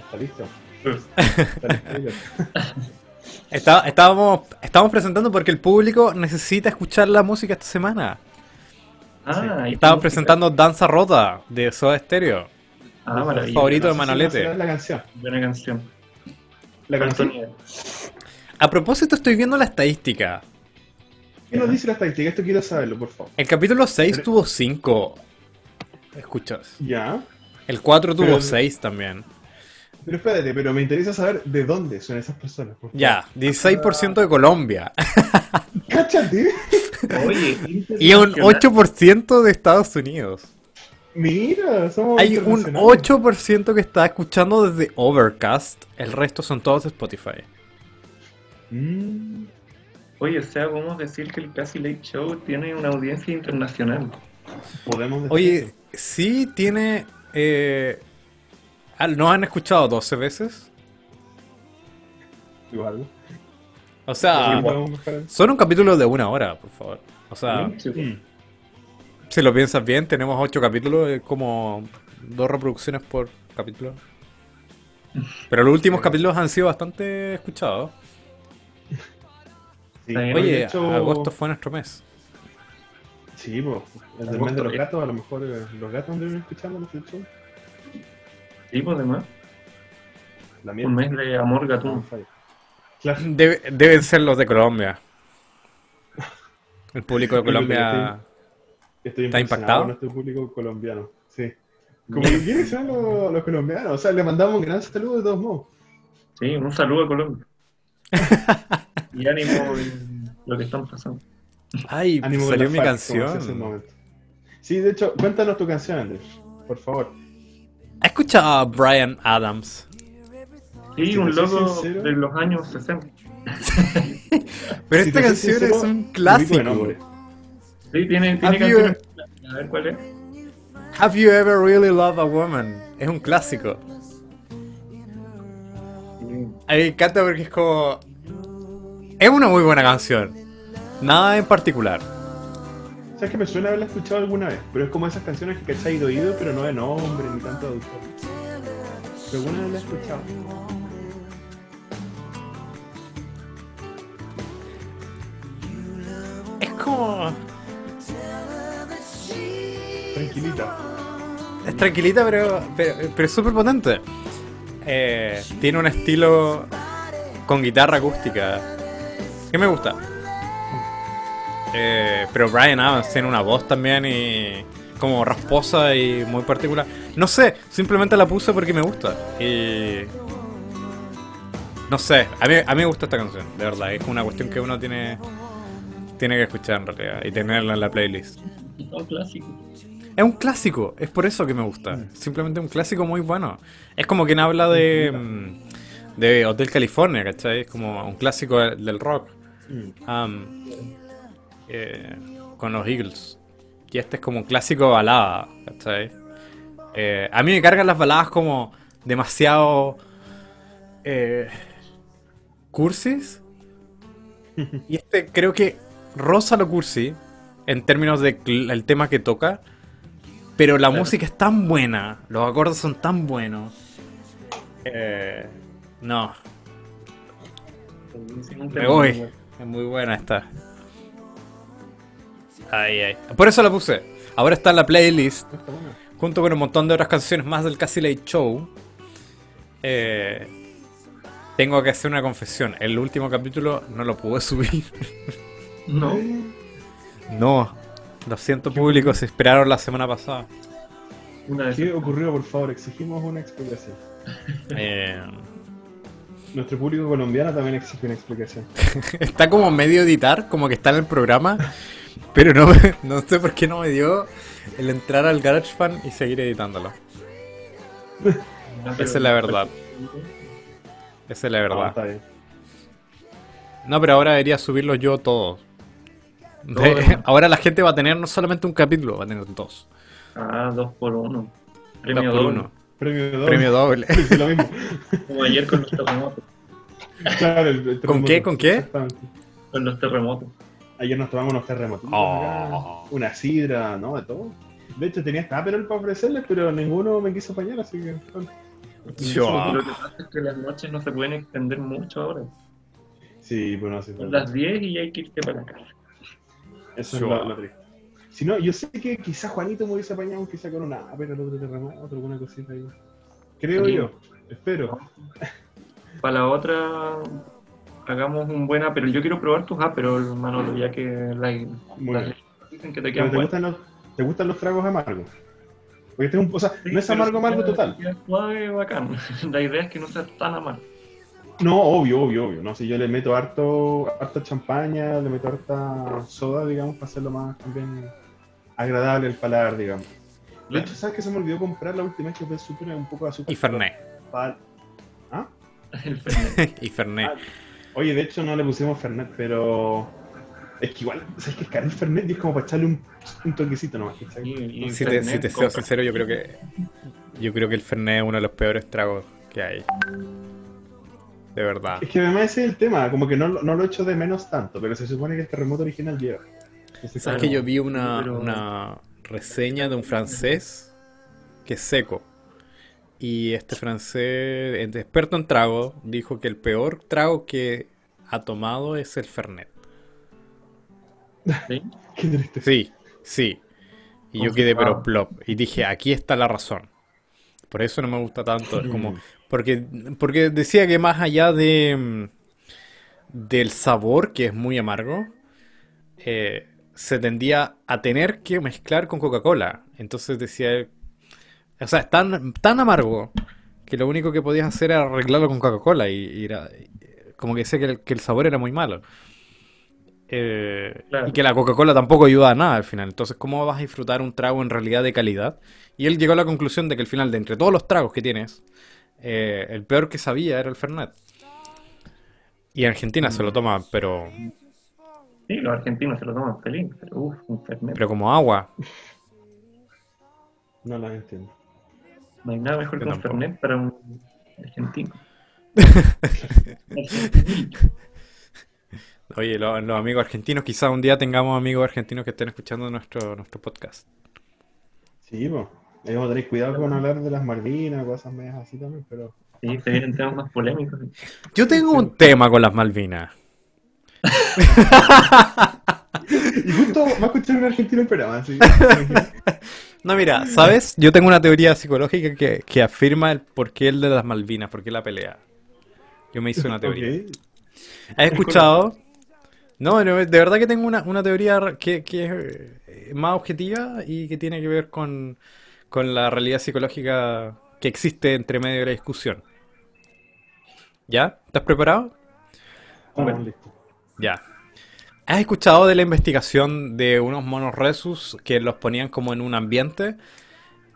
está listo. Está listo. Está- estábamos, estábamos presentando porque el público necesita escuchar la música esta semana. Ah, y Estábamos presentando Danza Rota de Soda Stereo. Ah, maravilloso. favorito de No sé si Manolete. conocerás la canción. Buena canción. La canción. A propósito, estoy viendo la estadística. ¿Qué nos dice la estadística? Esto quiero saberlo, por favor. El capítulo 6 Pero- tuvo 5 escuchas. Ya. El 4 tuvo Pero- 6 también. Pero espérate, pero me interesa saber de dónde son esas personas. por favor. Ya, 16% de Colombia. ¡Cáchate! Oye, Y un internacional. 8% de Estados Unidos. Mira, somos Hay un internacionales. 8% que está escuchando desde Overcast. El resto son todos de Spotify. Mm, Oye, o sea, podemos decir que el Casi Late Show tiene una audiencia internacional. podemos decir Oye, sí tiene... Eh, ah, ¿Nos han escuchado 12 veces? igual. O sea, son un capítulo de una hora, por favor. O sea, Sí. Mm. Si lo piensas bien, tenemos 8 capítulos, es como dos reproducciones por capítulo. Pero los últimos capítulos han sido bastante escuchados. Sí. Oye, hecho- agosto fue nuestro mes. Sí, pues, el del mes de los gatos, a lo mejor eh, los gatos anduvieron escuchando los show. Y pues además, La un mes de amor gatún. Debe- deben ser los de Colombia. El público de Colombia. Estoy ¿Está impactado? con nuestro público colombiano. Sí. Como que quiénes son los, los colombianos. O sea, le mandamos un gran saludo de todos modos. Sí, un saludo a Colombia. y ánimo en lo que están pasando. Ay, Ánimo salió mi canción. momento. Sí, de hecho, cuéntanos tu canción, Andrés. Por favor. ¿Has escuchado a Brian Adams? Sí, Si un loco sincero- de los años 60. Pero Si esta canción sincero, es un clásico. Sí, tiene, tiene Have you- canciones. A ver cuál es. Have you ever really loved a woman? Es un clásico. A mí me encanta porque es como. Es una muy buena canción. Nada en particular. ¿Sabes que me suena haberla escuchado alguna vez? Pero es como esas canciones que cachai de oído, pero no de nombre ni tanto de autor. Pero alguna vez la he escuchado. Es como. Tranquilita. Es tranquilita, pero, pero, pero es súper potente. Eh, tiene un estilo con guitarra acústica que me gusta. Eh, pero Brian Adams tiene una voz también y como rasposa y muy particular. No sé, simplemente la puse porque me gusta. Y no sé, a mí, a mí me gusta esta canción, de verdad. Es una cuestión que uno tiene tiene que escuchar en realidad y tenerla en la playlist. Un clásico. Es un clásico, es por eso que me gusta. Simplemente un clásico muy bueno. Es como quien habla de, mm, de Hotel California, ¿cachai? Es como un clásico del del rock. Mm. Eh, con los Eagles. Y este es como un clásico de balada, ¿cachai? Eh, a mí me cargan las baladas como demasiado eh, cursis. Y este creo que rosa lo cursi en términos de cl- el tema que toca. Pero la Claro. música es tan buena, los acordes son tan buenos. Eh, no, me voy. Es muy buena esta. Ay, ay. Por eso la puse. Ahora está en la playlist, junto con un montón de otras canciones más del Cassie Late Show. Eh, tengo que hacer una confesión. El último capítulo no lo pude subir. No. No. Lo siento, público. Se esperaron la semana pasada. Una ¿Qué ocurrió, por favor? Exigimos una explicación. Eh, Nuestro público colombiano también exige una explicación. está como medio editar, como que está en el programa. Pero no, no sé por qué no me dio el entrar al GarageBand y seguir editándolo. Esa es la verdad. Esa es la Ah, verdad. No, pero ahora debería subirlo yo todos. De- ahora la gente va a tener no solamente un capítulo, va a tener dos. Ah, dos por uno. Dos Premio por doble. uno. Premio doble. Premio doble. Sí, lo mismo. Como ayer con los terremotos. Claro, el- el ¿Con terremoto. qué? ¿Con qué? Con los terremotos. Ayer nos tomamos unos terremotos. Oh. Una sidra, ¿no? De todo. De hecho, tenía hasta Aperol para ofrecerles, pero ninguno me quiso apañar, así que. Yo. Lo que pasa es que las noches no se pueden extender mucho ahora. Sí, bueno, sí. Son las 10 y hay que irte para la casa. Eso es lo, lo triste. Si no, yo sé que quizás Juanito me hubiese apañado quizá con una pero el otro terremoto, alguna cosita ahí. Creo Sí. yo, espero. Para la otra, hagamos un buen pero Yo quiero probar tus Aperol, Manolo, ya que las bien. dicen que te quedan ¿te, gustan los, ¿Te gustan los tragos amargos? Porque este es un, o sea, Sí, no es amargo, amargo total. queda suave, bacán. La idea es que no sea tan amargo. No, obvio, obvio, obvio. No, si yo le meto harto, harta champaña, le meto harta soda, digamos, para hacerlo más también agradable el paladar, digamos. De hecho, ¿sabes que se me olvidó comprar la última vez que fue súper un poco de azúcar? Y Fernet. ¿Ah? El Fernet. y Fernet. Ah, Oye, de hecho no le pusimos Fernet, pero es que igual, ¿sabes que es caro el Fernet? Y es como para echarle un, un toquecito nomás. Y- y Si te, si te soy sincero, yo creo que yo creo que el Fernet es uno de los peores tragos que hay. De verdad. Es que además ese es el tema, como que no, lo- no lo echo de menos tanto, pero se supone que el terremoto original lleva. Entonces, ¿Sabes Claro, que yo vi una, pero- una reseña de un francés que es seco? Y este francés, el experto en trago, dijo que el peor trago que ha tomado es el Fernet. ¿Sí? Qué triste. Sí, sí. Y yo quedé pero plop. Y dije, aquí está la razón. Por eso no me gusta tanto. Es como, porque, porque decía que más allá de mm, del sabor, que es muy amargo, eh, se tendía a tener que mezclar con Coca-Cola. Entonces decía, o sea, es tan, tan amargo que lo único que podías hacer era arreglarlo con Coca-Cola. Y, y era, como que decía que el, que el sabor era muy malo. Eh, Claro. Y que la Coca-Cola tampoco ayuda a nada al final. Entonces, ¿cómo vas a disfrutar un trago en realidad de calidad? Y él llegó a la conclusión de que al final, de entre todos los tragos que tienes, eh, el peor que sabía era el Fernet. Y en Argentina se lo toman, pero, Sí, los argentinos se lo toman feliz, pero uff, un Fernet. pero como agua. No las entiendo. No hay nada mejor Yo que un. Fernet para un argentino. Oye, lo- los amigos argentinos, quizás un día tengamos amigos argentinos que estén escuchando nuestro, nuestro podcast. Sí. A tener cuidado con hablar de las Malvinas, cosas medias así también, pero. Sí, se vienen temas más polémicos. Yo tengo un tema con las Malvinas. Y justo va a escuchar un argentino el programa, así. No, mira, ¿sabes? Yo tengo una teoría psicológica que, que afirma el porqué el de las Malvinas, por qué la pelea. Yo me hice una teoría. ¿Has escuchado? No, no, de verdad que tengo una, una teoría que, que es eh, más objetiva y que tiene que ver con, con la realidad psicológica que existe entre medio de la discusión. ¿Ya? ¿Estás preparado? Estamos listos. Ya. ¿Has escuchado de la investigación de unos monos resus que los ponían como en un ambiente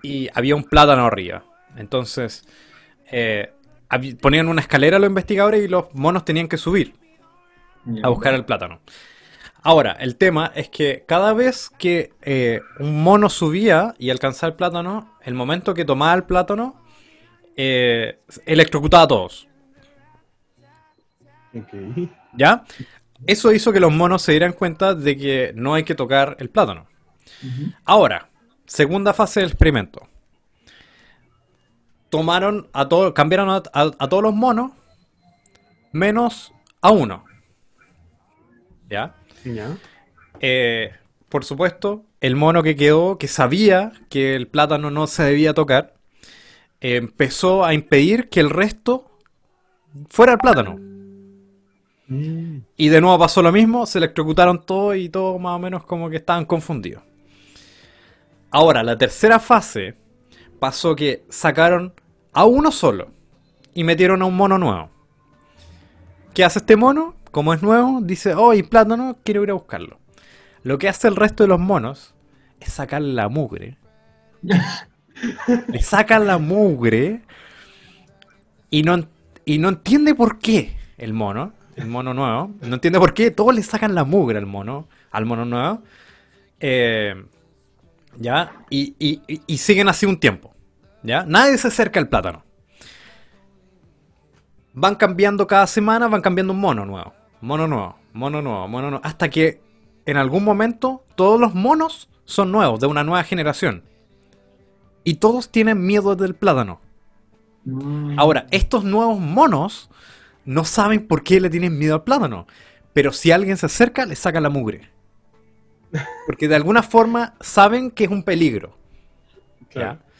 y había un plátano arriba? Entonces, eh, ponían una escalera los investigadores y los monos tenían que subir a buscar el plátano. Ahora, el tema es que cada vez que eh, un mono subía y alcanzaba el plátano, el momento que tomaba el plátano, eh, electrocutaba a todos. ¿Ya? Eso hizo que los monos se dieran cuenta de que no hay que tocar el plátano. Ahora, segunda fase del experimento. Tomaron a todos, cambiaron a, a- a todos los monos, menos a uno. ¿Ya? Ya. Eh, por supuesto, el mono que quedó, que sabía que el plátano no se debía tocar, eh, empezó a impedir que el resto fuera el plátano. Mm. Y de nuevo pasó lo mismo, se electrocutaron todos y todos más o menos como que estaban confundidos. Ahora, la tercera fase pasó que sacaron a uno solo y metieron a un mono nuevo. ¿Qué hace este mono? Como es nuevo, dice, oh, y plátano, quiero ir a buscarlo. Lo que hace el resto de los monos es sacar la mugre. Le sacan la mugre y no, y no entiende por qué el mono, el mono nuevo, no entiende por qué todos le sacan la mugre al mono, al mono nuevo. Eh, ¿Ya? Y, y- y- y siguen así un tiempo. ¿Ya? Nadie se acerca al plátano. Van cambiando cada semana, van cambiando un mono nuevo. Mono nuevo, mono nuevo, mono nuevo. Hasta que en algún momento todos los monos son nuevos, de una nueva generación. Y todos tienen miedo del plátano. Mm. Ahora, estos nuevos monos no saben por qué le tienen miedo al plátano. Pero si alguien se acerca, le saca la mugre. Porque de alguna forma saben que es un peligro. Claro. ¿ya?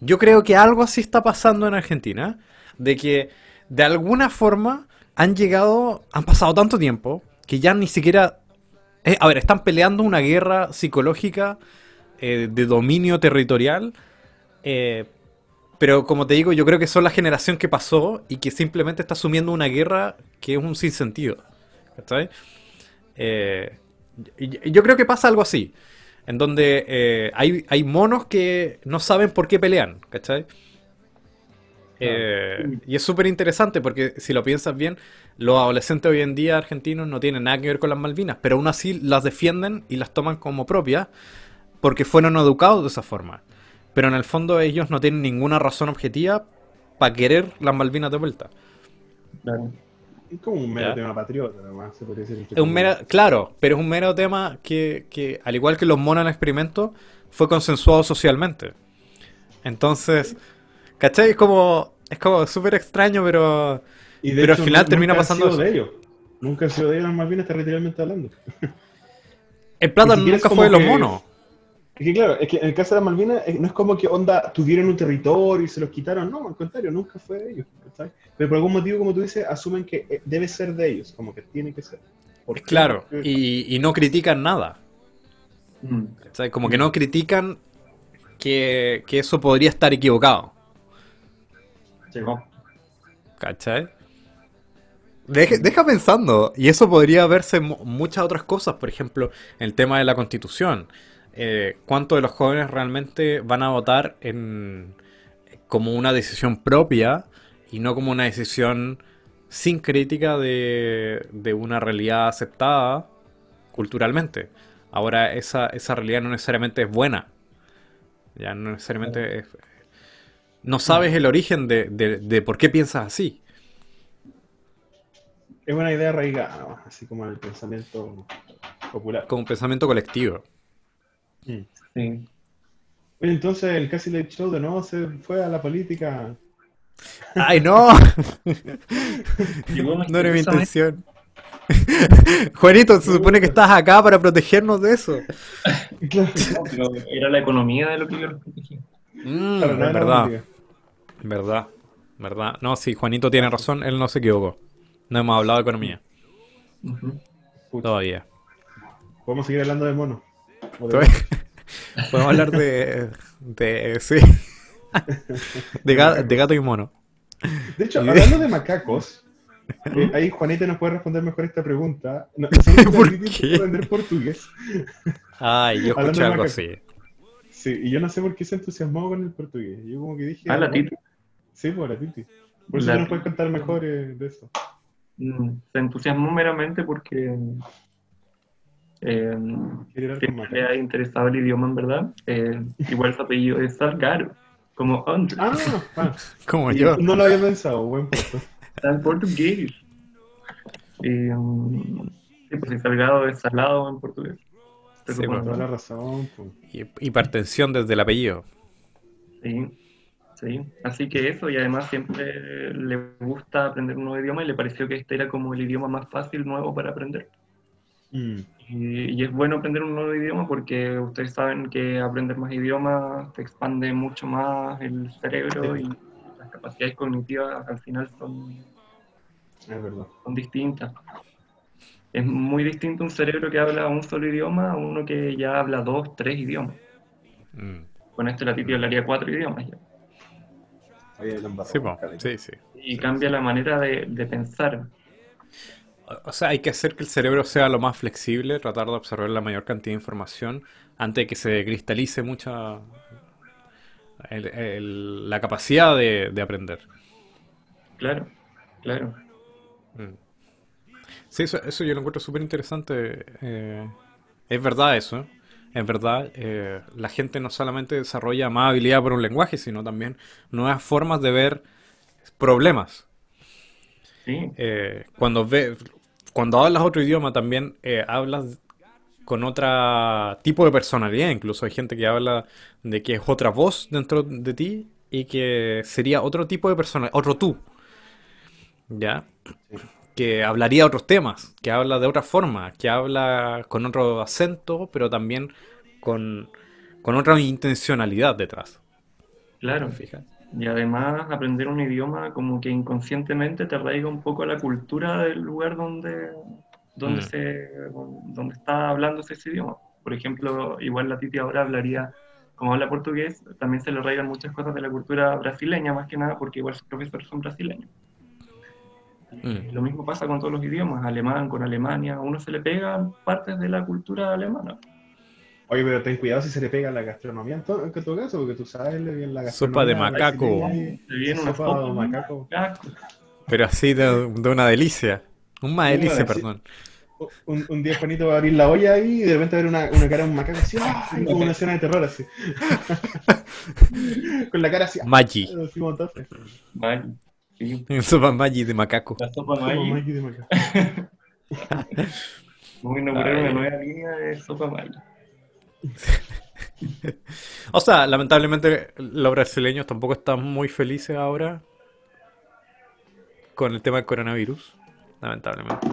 Yo creo que algo así está pasando en Argentina, de que de alguna forma han llegado, han pasado tanto tiempo, que ya ni siquiera... eh, a ver, están peleando una guerra psicológica eh, de dominio territorial, eh, pero como te digo, yo creo que son la generación que pasó y que simplemente está asumiendo una guerra que es un sinsentido. ¿Cachai? Eh, yo creo que pasa algo así, en donde hay, hay monos que no saben por qué pelean, ¿cachai? Eh, y es súper interesante porque si lo piensas bien, los adolescentes hoy en día argentinos no tienen nada que ver con las Malvinas, pero aún así las defienden y las toman como propias porque fueron educados de esa forma. Pero en el fondo ellos no tienen ninguna razón objetiva para querer las Malvinas de vuelta. Claro. Es como un mero Ya. tema patriota, además, se podría decir. entre Es un mero, claro, pero es un mero tema que, que, al igual que los monos en el experimento, fue consensuado socialmente. Entonces, ¿cachai? Es como, es como súper extraño, pero Y pero al final termina pasando sido de ellos. Nunca han sido de ellos las Malvinas territorialmente hablando. el es nunca fue de los que- monos. Es que claro, es que en el caso de las Malvinas eh, no es como que onda tuvieron un territorio y se los quitaron, no, al contrario, nunca fue de ellos. ¿cachai? Pero por algún motivo, como tú dices, asumen que eh, debe ser de ellos, como que tiene que ser. ¿Por qué? Claro, Porque- y, y no critican nada. Mm. ¿cachai? Como que no critican que, que eso podría estar equivocado. Sí. ¿Cachai? Deja, deja pensando, y eso podría verse en mu- muchas otras cosas, por ejemplo, el tema de la constitución. Eh, ¿Cuántos de los jóvenes realmente van a votar en, como una decisión propia y no como una decisión sin crítica de, de una realidad aceptada culturalmente? Ahora, esa, esa realidad no necesariamente es buena. Ya no necesariamente es- No sabes el origen de, de- de por qué piensas así. Es una idea arraigada, ¿no? así como en el pensamiento popular. Como un pensamiento colectivo. Mm. Sí. Entonces el Casi Late Show de nuevo se fue a la política. ¡Ay, no! No era mi intención. Juanito, se supone que estás acá para protegernos de eso. Claro, No, pero era la economía de lo que yo los protegía. Mm, verdad, política. verdad, verdad. No, sí, Juanito tiene razón, él no se equivocó. No hemos hablado de economía todavía. Podemos seguir hablando de mono. De Podemos hablar de, de, sí, de, ga- de gato y mono. De hecho, hablando de macacos, eh, ahí Juanita nos puede responder mejor esta pregunta. No, ¿Por qué? aprender portugués. Ay, yo escuché algo así. Sí, y yo no sé por qué se entusiasmó con el portugués. Yo como que dije... Ah, la bueno, Titi. Sí, por la Titi. Por eso La nos puedes contar mejor eh, de eso. Mm, Se entusiasmó meramente porque eh, le ha interesado el idioma, en verdad. Eh, igual su apellido es Salgado, como Andrés, Ah, ah, Como y yo. no lo había pensado, buen punto. en portugués. Y, mm, sí, pues Salgado es salado en portugués. Se Sí, Con toda la razón. pues. Y- Hipertensión desde el apellido. Sí, sí. Así que eso, y además siempre le gusta aprender un nuevo idioma y le pareció que este era como el idioma más fácil, nuevo para aprender. Mm, Y, y es bueno aprender un nuevo idioma porque ustedes saben que aprender más idiomas te expande mucho más el cerebro y las capacidades cognitivas al final son, es verdad. son distintas. Es muy distinto un cerebro que habla un solo idioma a uno que ya habla dos, tres idiomas. Mm. Con este la Titi hablaría cuatro idiomas ya. Sí, sí, sí. Y cambia la manera de, de pensar. O sea, hay que hacer que el cerebro sea lo más flexible, tratar de absorber la mayor cantidad de información antes de que se cristalice mucha el- el- la capacidad de, de aprender. Claro, claro. Mm. Sí, eso, eso yo lo encuentro súper interesante. eh, es verdad eso. Es verdad, eh, la gente no solamente desarrolla más habilidad por un lenguaje, sino también nuevas formas de ver problemas. Sí, Eh, cuando ve, cuando hablas otro idioma también hablas con otro tipo de personalidad. Incluso hay gente que habla de que es otra voz dentro de ti y que sería otro tipo de persona, otro tú. ¿ya? Sí. Que hablaría otros temas, que habla de otra forma, que habla con otro acento, pero también con, con otra intencionalidad detrás. Claro. ¿te fijas? Y además aprender un idioma como que inconscientemente te arraiga un poco a la cultura del lugar donde, donde, Mm. se, donde está hablándose ese idioma. Por ejemplo, igual la Titi ahora hablaría, como habla portugués, también se le arraigan muchas cosas de la cultura brasileña, más que nada porque igual sus profesores son brasileños. Mm. Lo mismo pasa con todos los idiomas, alemán con Alemania, a uno se le pegan partes de la cultura alemana. Oye, pero ten cuidado si se le pega la gastronomía en todo, en todo caso, porque tú sabes bien la Sopa de gastronomía macaco. Se viene una sopa de macaco. macaco. Pero así de, de una delicia. Una delicia, delicia. perdón. Un, un día Juanito va a abrir la olla ahí y de repente va a ver una, una cara de un macaco así, ¡ay! como una escena de terror así. Con la cara así, Maggi. así. Maggi, sí. Sopa Maggi de macaco. La sopa Maggi. Maggi de macaco. Vamos a inaugurar una nueva línea de sopa Maggi. O sea, lamentablemente los brasileños tampoco están muy felices ahora con el tema del coronavirus. Lamentablemente.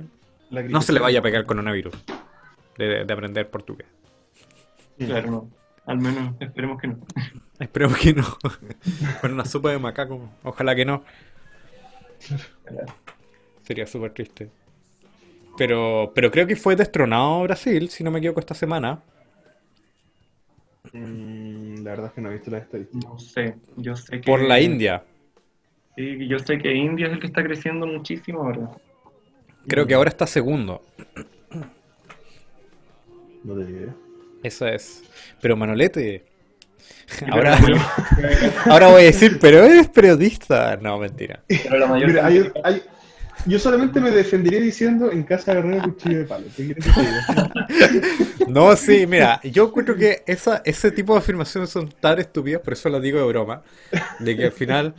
La No se le vaya a pegar el coronavirus de, de aprender portugués. Claro, no. Al menos esperemos que no. Esperemos que no. Con una sopa de macaco. Ojalá que no. Sería súper triste. Pero, pero creo que fue destronado Brasil, si no me equivoco, esta semana. Mm, la verdad es que no he visto las estadísticas. No sé, yo sé que... Por la India. Sí, yo sé que India es el que está creciendo muchísimo ahora. Creo que ahora está segundo. No te digo. Eso es. Pero Manolete. Ahora, ahora voy a decir, pero eres periodista. No, mentira. Pero la mayor Mira, hay- hay- yo solamente me defendería diciendo en casa de Herrera cuchillo de palo. ¿Qué quieres que te diga? No, sí, mira, yo encuentro que esa, ese tipo de afirmaciones son tan estúpidas, por eso las digo de broma, de que al final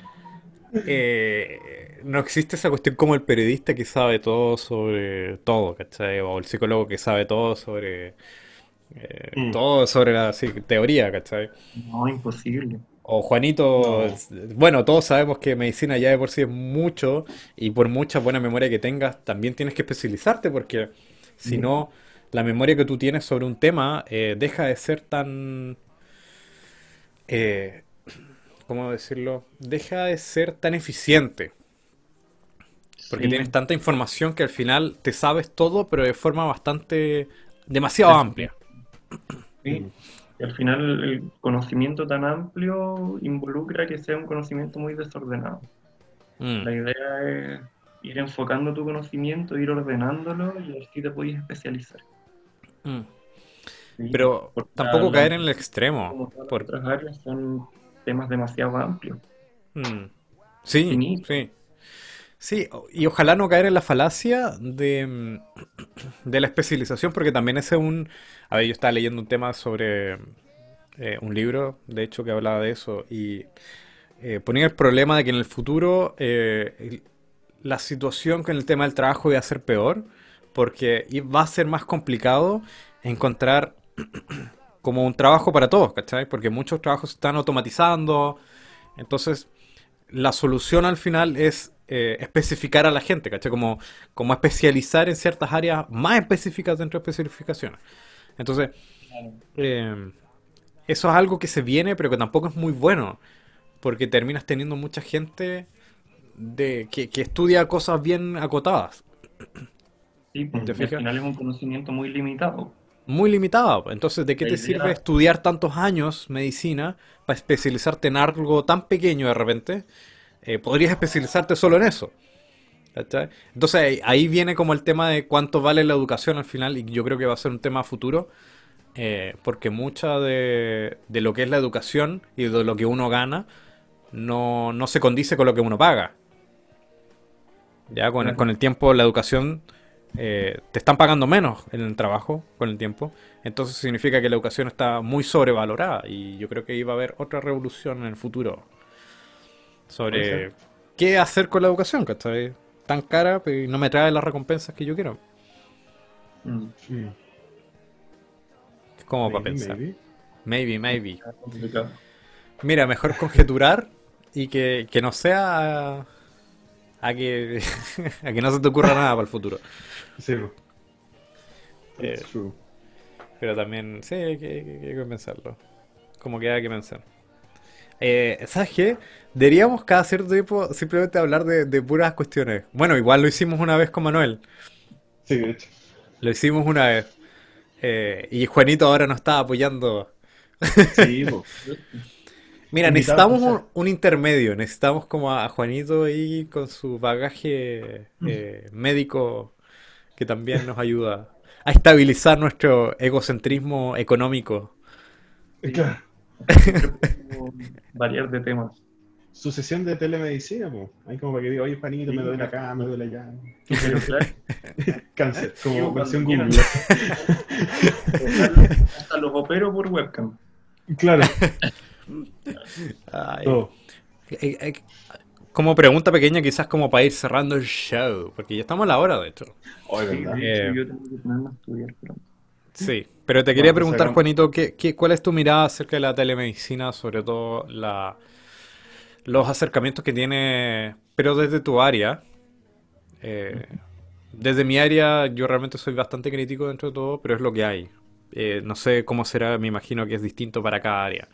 eh, no existe esa cuestión como el periodista que sabe todo sobre todo, ¿cachai? O el psicólogo que sabe todo sobre eh, Mm. todo sobre la sí, teoría, ¿cachai? No, imposible. O Juanito, bueno, todos sabemos que medicina ya de por sí es mucho y por mucha buena memoria que tengas, también tienes que especializarte porque si no, la memoria que tú tienes sobre un tema eh, deja de ser tan, eh, ¿cómo decirlo? Deja de ser tan eficiente porque Sí. tienes tanta información que al final te sabes todo, pero de forma bastante, demasiado amplia. Sí. Y al final el conocimiento tan amplio involucra que sea un conocimiento muy desordenado. Mm, La idea es ir enfocando tu conocimiento, ir ordenándolo y así te puedes especializar. mm. Sí, Pero tampoco la- caer en el extremo. por- otras áreas son temas demasiado amplios. Mm. Sí, Finito. sí. Sí, y ojalá no caer en la falacia de, mm, de la especialización, porque también ese es un... A ver, yo estaba leyendo un tema sobre eh, un libro, de hecho, que hablaba de eso, y eh, ponía el problema de que en el futuro eh, la situación con el tema del trabajo iba a ser peor, porque va a ser más complicado encontrar como un trabajo para todos, ¿cachai? Porque muchos trabajos se están automatizando, entonces la solución al final es eh, especificar a la gente, ¿cachai? Como, como especializar en ciertas áreas más específicas dentro de especificaciones. Entonces, eh, eso es algo que se viene, pero que tampoco es muy bueno, porque terminas teniendo mucha gente de, que, que estudia cosas bien acotadas, Sí, pues, ¿Te y al final es un conocimiento muy limitado. muy limitadas. Entonces, ¿de qué te sirve estudiar tantos años medicina para especializarte en algo tan pequeño de repente? Eh, podrías especializarte solo en eso. ¿Cachai? Entonces ahí- viene como el tema de cuánto vale la educación al final y yo creo que va a ser un tema futuro eh, porque mucha de, de lo que es la educación y de lo que uno gana no, no se condice con lo que uno paga. Ya con, el- con el tiempo la educación eh, te están pagando menos en el trabajo con el tiempo. Entonces significa que la educación está muy sobrevalorada y yo creo que iba a haber otra revolución en el futuro sobre qué hacer con la educación, ¿cachai? Tan cara pero no me trae las recompensas que yo quiero. Mm, Mm. Es como para pensar. maybe. Maybe. Mira, mejor conjeturar y que, que no sea A que, a que no se te ocurra nada para el futuro. Sí. Eh. Pero también, sí, hay que, hay que- hay que pensarlo. Como que hay que pensar. Eh, ¿sabes qué? Deberíamos cada cierto tiempo simplemente hablar de, de puras cuestiones. Bueno, igual lo hicimos una vez con Manuel. Sí, de hecho. Lo hicimos una vez. Eh, y Juanito ahora nos está apoyando. Sí. Mira, necesitamos un, un intermedio. Necesitamos como a Juanito ahí con su bagaje eh, médico que también nos ayuda a estabilizar nuestro egocentrismo económico. Claro. Variar de temas. Su sesión de telemedicina, pues. Ahí como para que diga, oye, panito, me duele acá, me duele allá. Pero claro, Cáncer, Sí, como versión. Google. hasta los opero por webcam. Claro, Ay. todo. Eh, eh, Como pregunta pequeña, quizás como para ir cerrando el show, porque ya estamos a la hora de hecho. Oye, Sí, ¿verdad? de hecho, Eh, yo tengo que ponerme a estudiar pronto. Sí, pero te quería Bueno, pues preguntar, Juanito, ¿qué, qué- cuál es tu mirada acerca de la telemedicina, sobre todo la, los acercamientos que tiene, pero desde tu área? Eh, desde mi área, yo realmente soy bastante crítico dentro de todo, pero es lo que hay. Eh, no sé cómo será, me imagino que es distinto para cada área.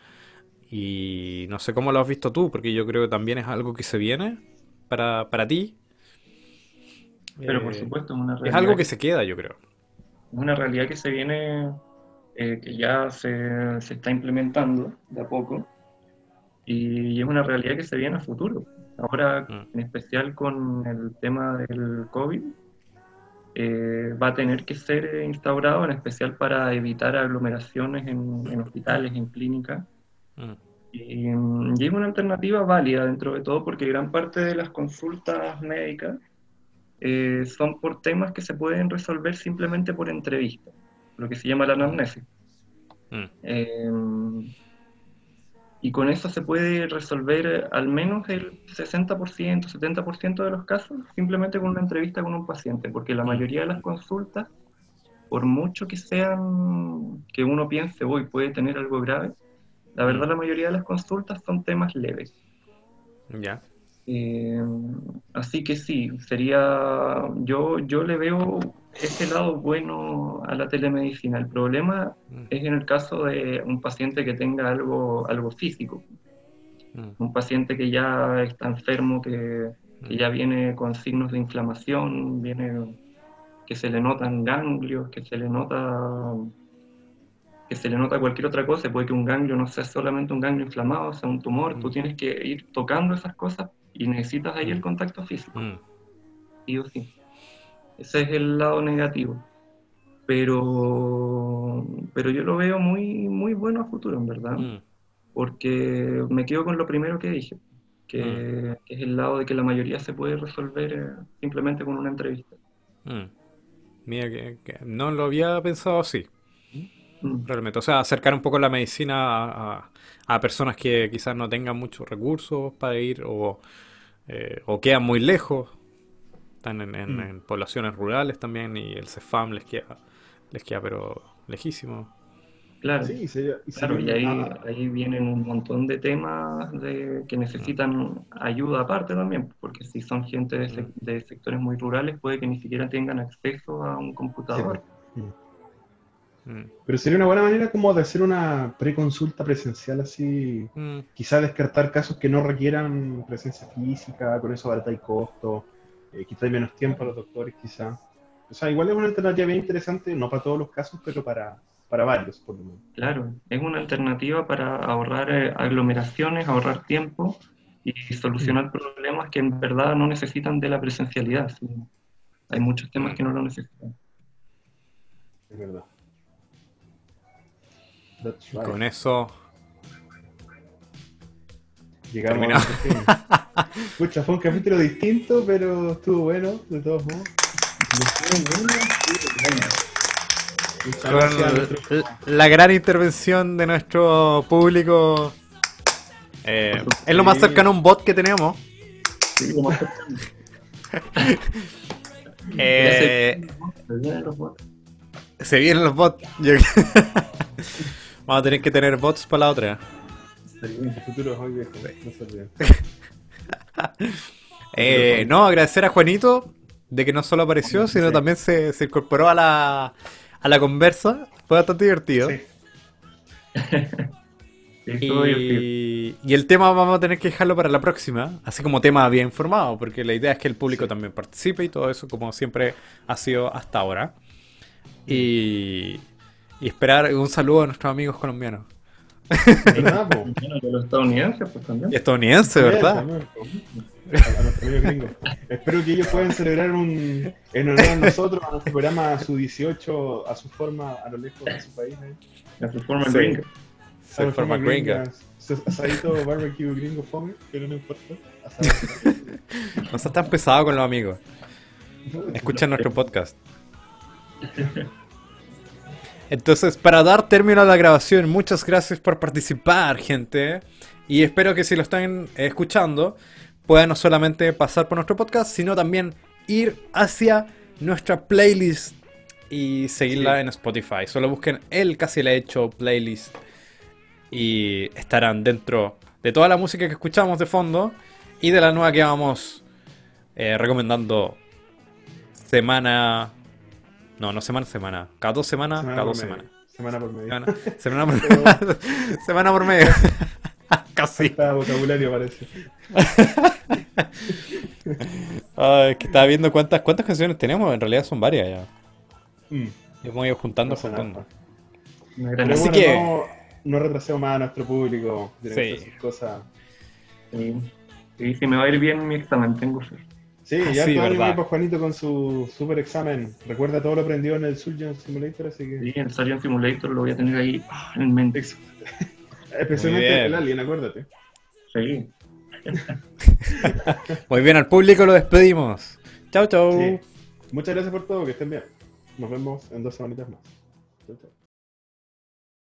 Y no sé cómo lo has visto tú, porque yo creo que también es algo que se viene para, para ti. Pero por Eh, supuesto, es una es realidad algo que se queda, yo creo. Es una realidad que se viene, eh, que ya se, se está implementando de a poco, y es una realidad que se viene a futuro. Ahora, Mm. en especial con el tema del COVID, eh, va a tener que ser instaurado, en especial para evitar aglomeraciones en, en hospitales, en clínicas. Mm, Y, y es una alternativa válida dentro de todo porque gran parte de las consultas médicas eh, son por temas que se pueden resolver simplemente por entrevista, lo que se llama la anamnesis. mm, Eh, y con eso se puede resolver al menos el 60%, 70% de los casos simplemente con una entrevista con un paciente, porque la mayoría de las consultas, por mucho que sean, que uno piense, hoy puede tener algo grave, la verdad la mayoría de las consultas son temas leves. Ya. Eh, así que sí, sería, yo, yo le veo ese lado bueno a la telemedicina. El problema Mm, es en el caso de un paciente que tenga algo, algo físico, mm, un paciente que ya está enfermo, que, que ya viene con signos de inflamación, viene que se le notan ganglios, que se le nota que se le nota cualquier otra cosa, puede que un ganglio no sea solamente un ganglio inflamado, sea un tumor, tú Mm. tienes que ir tocando esas cosas y necesitas ahí el Mm. contacto físico, mm. sí o sí. Ese es el lado negativo. Pero, pero yo lo veo muy, muy bueno a futuro, en verdad Mm, porque me quedo con lo primero que dije, que, que es el lado de que la mayoría se puede resolver eh, simplemente con una entrevista. mm. Mira, que, que no lo había pensado así, Mm, realmente. O sea, acercar un poco la medicina a, a- a personas que quizás no tengan muchos recursos para ir o, eh, o quedan muy lejos. Están en, en- Mm. en poblaciones rurales también y el CEFAM les queda, les queda pero lejísimo. Claro, Sí, sería, y claro, y sería- ahí, ah, ahí vienen un montón de temas de, que necesitan ayuda aparte también, porque si son gente de, sec- de sectores muy rurales, puede que ni siquiera tengan acceso a un computador. Mm, Pero sería una buena manera como de hacer una preconsulta presencial así, mm, quizá descartar casos que no requieran presencia física, con eso abaratáis costos, eh, quitáis menos tiempo a los doctores quizá. O sea, igual es una alternativa bien interesante, no para todos los casos, pero para, para varios por lo menos. Claro, es una alternativa para ahorrar eh, aglomeraciones, ahorrar tiempo y solucionar problemas que en verdad no necesitan de la presencialidad. sí. Hay muchos temas que no lo necesitan. Es verdad. That's y con eso, Llegamos a fin. Pucha, fue un capítulo distinto, pero estuvo bueno, de todos modos. Con la gran intervención de nuestro público. eh, es lo más cercano a un bot que tenemos. Sí, lo más cercano. Eh, Se vienen los bots. se vienen los bots. Vamos a tener que tener bots para la otra. Eh, no, agradecer a Juanito de que no solo apareció, sino Sí. también se, se incorporó a la, a la conversa. Fue bastante divertido. Sí. Y, y el tema vamos a tener que dejarlo para la próxima, así como tema bien informado, porque la idea es que el público también participe y todo eso, como siempre ha sido hasta ahora. Y, y esperar un saludo a nuestros amigos colombianos. ¿Verdad, po? Bueno, de los estadounidenses, pues también. Y estadounidenses, ¿verdad? A, a nuestros amigos gringos. Espero que ellos puedan celebrar un, en honor a nosotros, a nuestro programa, a su 18, a su forma, a lo lejos de su país. ¿eh? La forma Sí. gringa. A la forma gringa. su Asadito barbecue gringo fome, pero no importa. No seas tan pesado con los amigos. Escucha nuestro podcast. Entonces, para dar término a la grabación, muchas gracias por participar, gente. Y espero que si lo están escuchando, puedan no solamente pasar por nuestro podcast, sino también ir hacia nuestra playlist y seguirla Sí. en Spotify. Solo busquen el casi le he hecho playlist y estarán dentro de toda la música que escuchamos de fondo y de la nueva que vamos eh, recomendando semana. No, no semana a semana. Cada dos semanas, Semana cada dos medio. semanas. Semana por medio. Semana, semana por, semana por medio. Casi. Está vocabulario parece. Ay, es que estaba viendo cuántas, cuántas canciones tenemos. En realidad son varias ya. Mm, Hemos ido juntando, no juntando. Así bueno, que- no, no retrasemos más a nuestro público. Sí. sus cosas. Sí. Sí, si me va a ir bien en mi examen, tengo fe. Sí, Ah, ya sí, todo verdad. para Juanito con su super examen. Recuerda todo lo aprendido en el Surgeon Simulator, así que. Sí, el Surgeon Simulator lo voy a tener ahí ah, en mente. Especialmente Muy bien. el Alien, acuérdate. Sí. Muy bien, al público lo despedimos. Chau, chau. Sí. Muchas gracias por todo, que estén bien. Nos vemos en dos semanitas más. Chau, chau.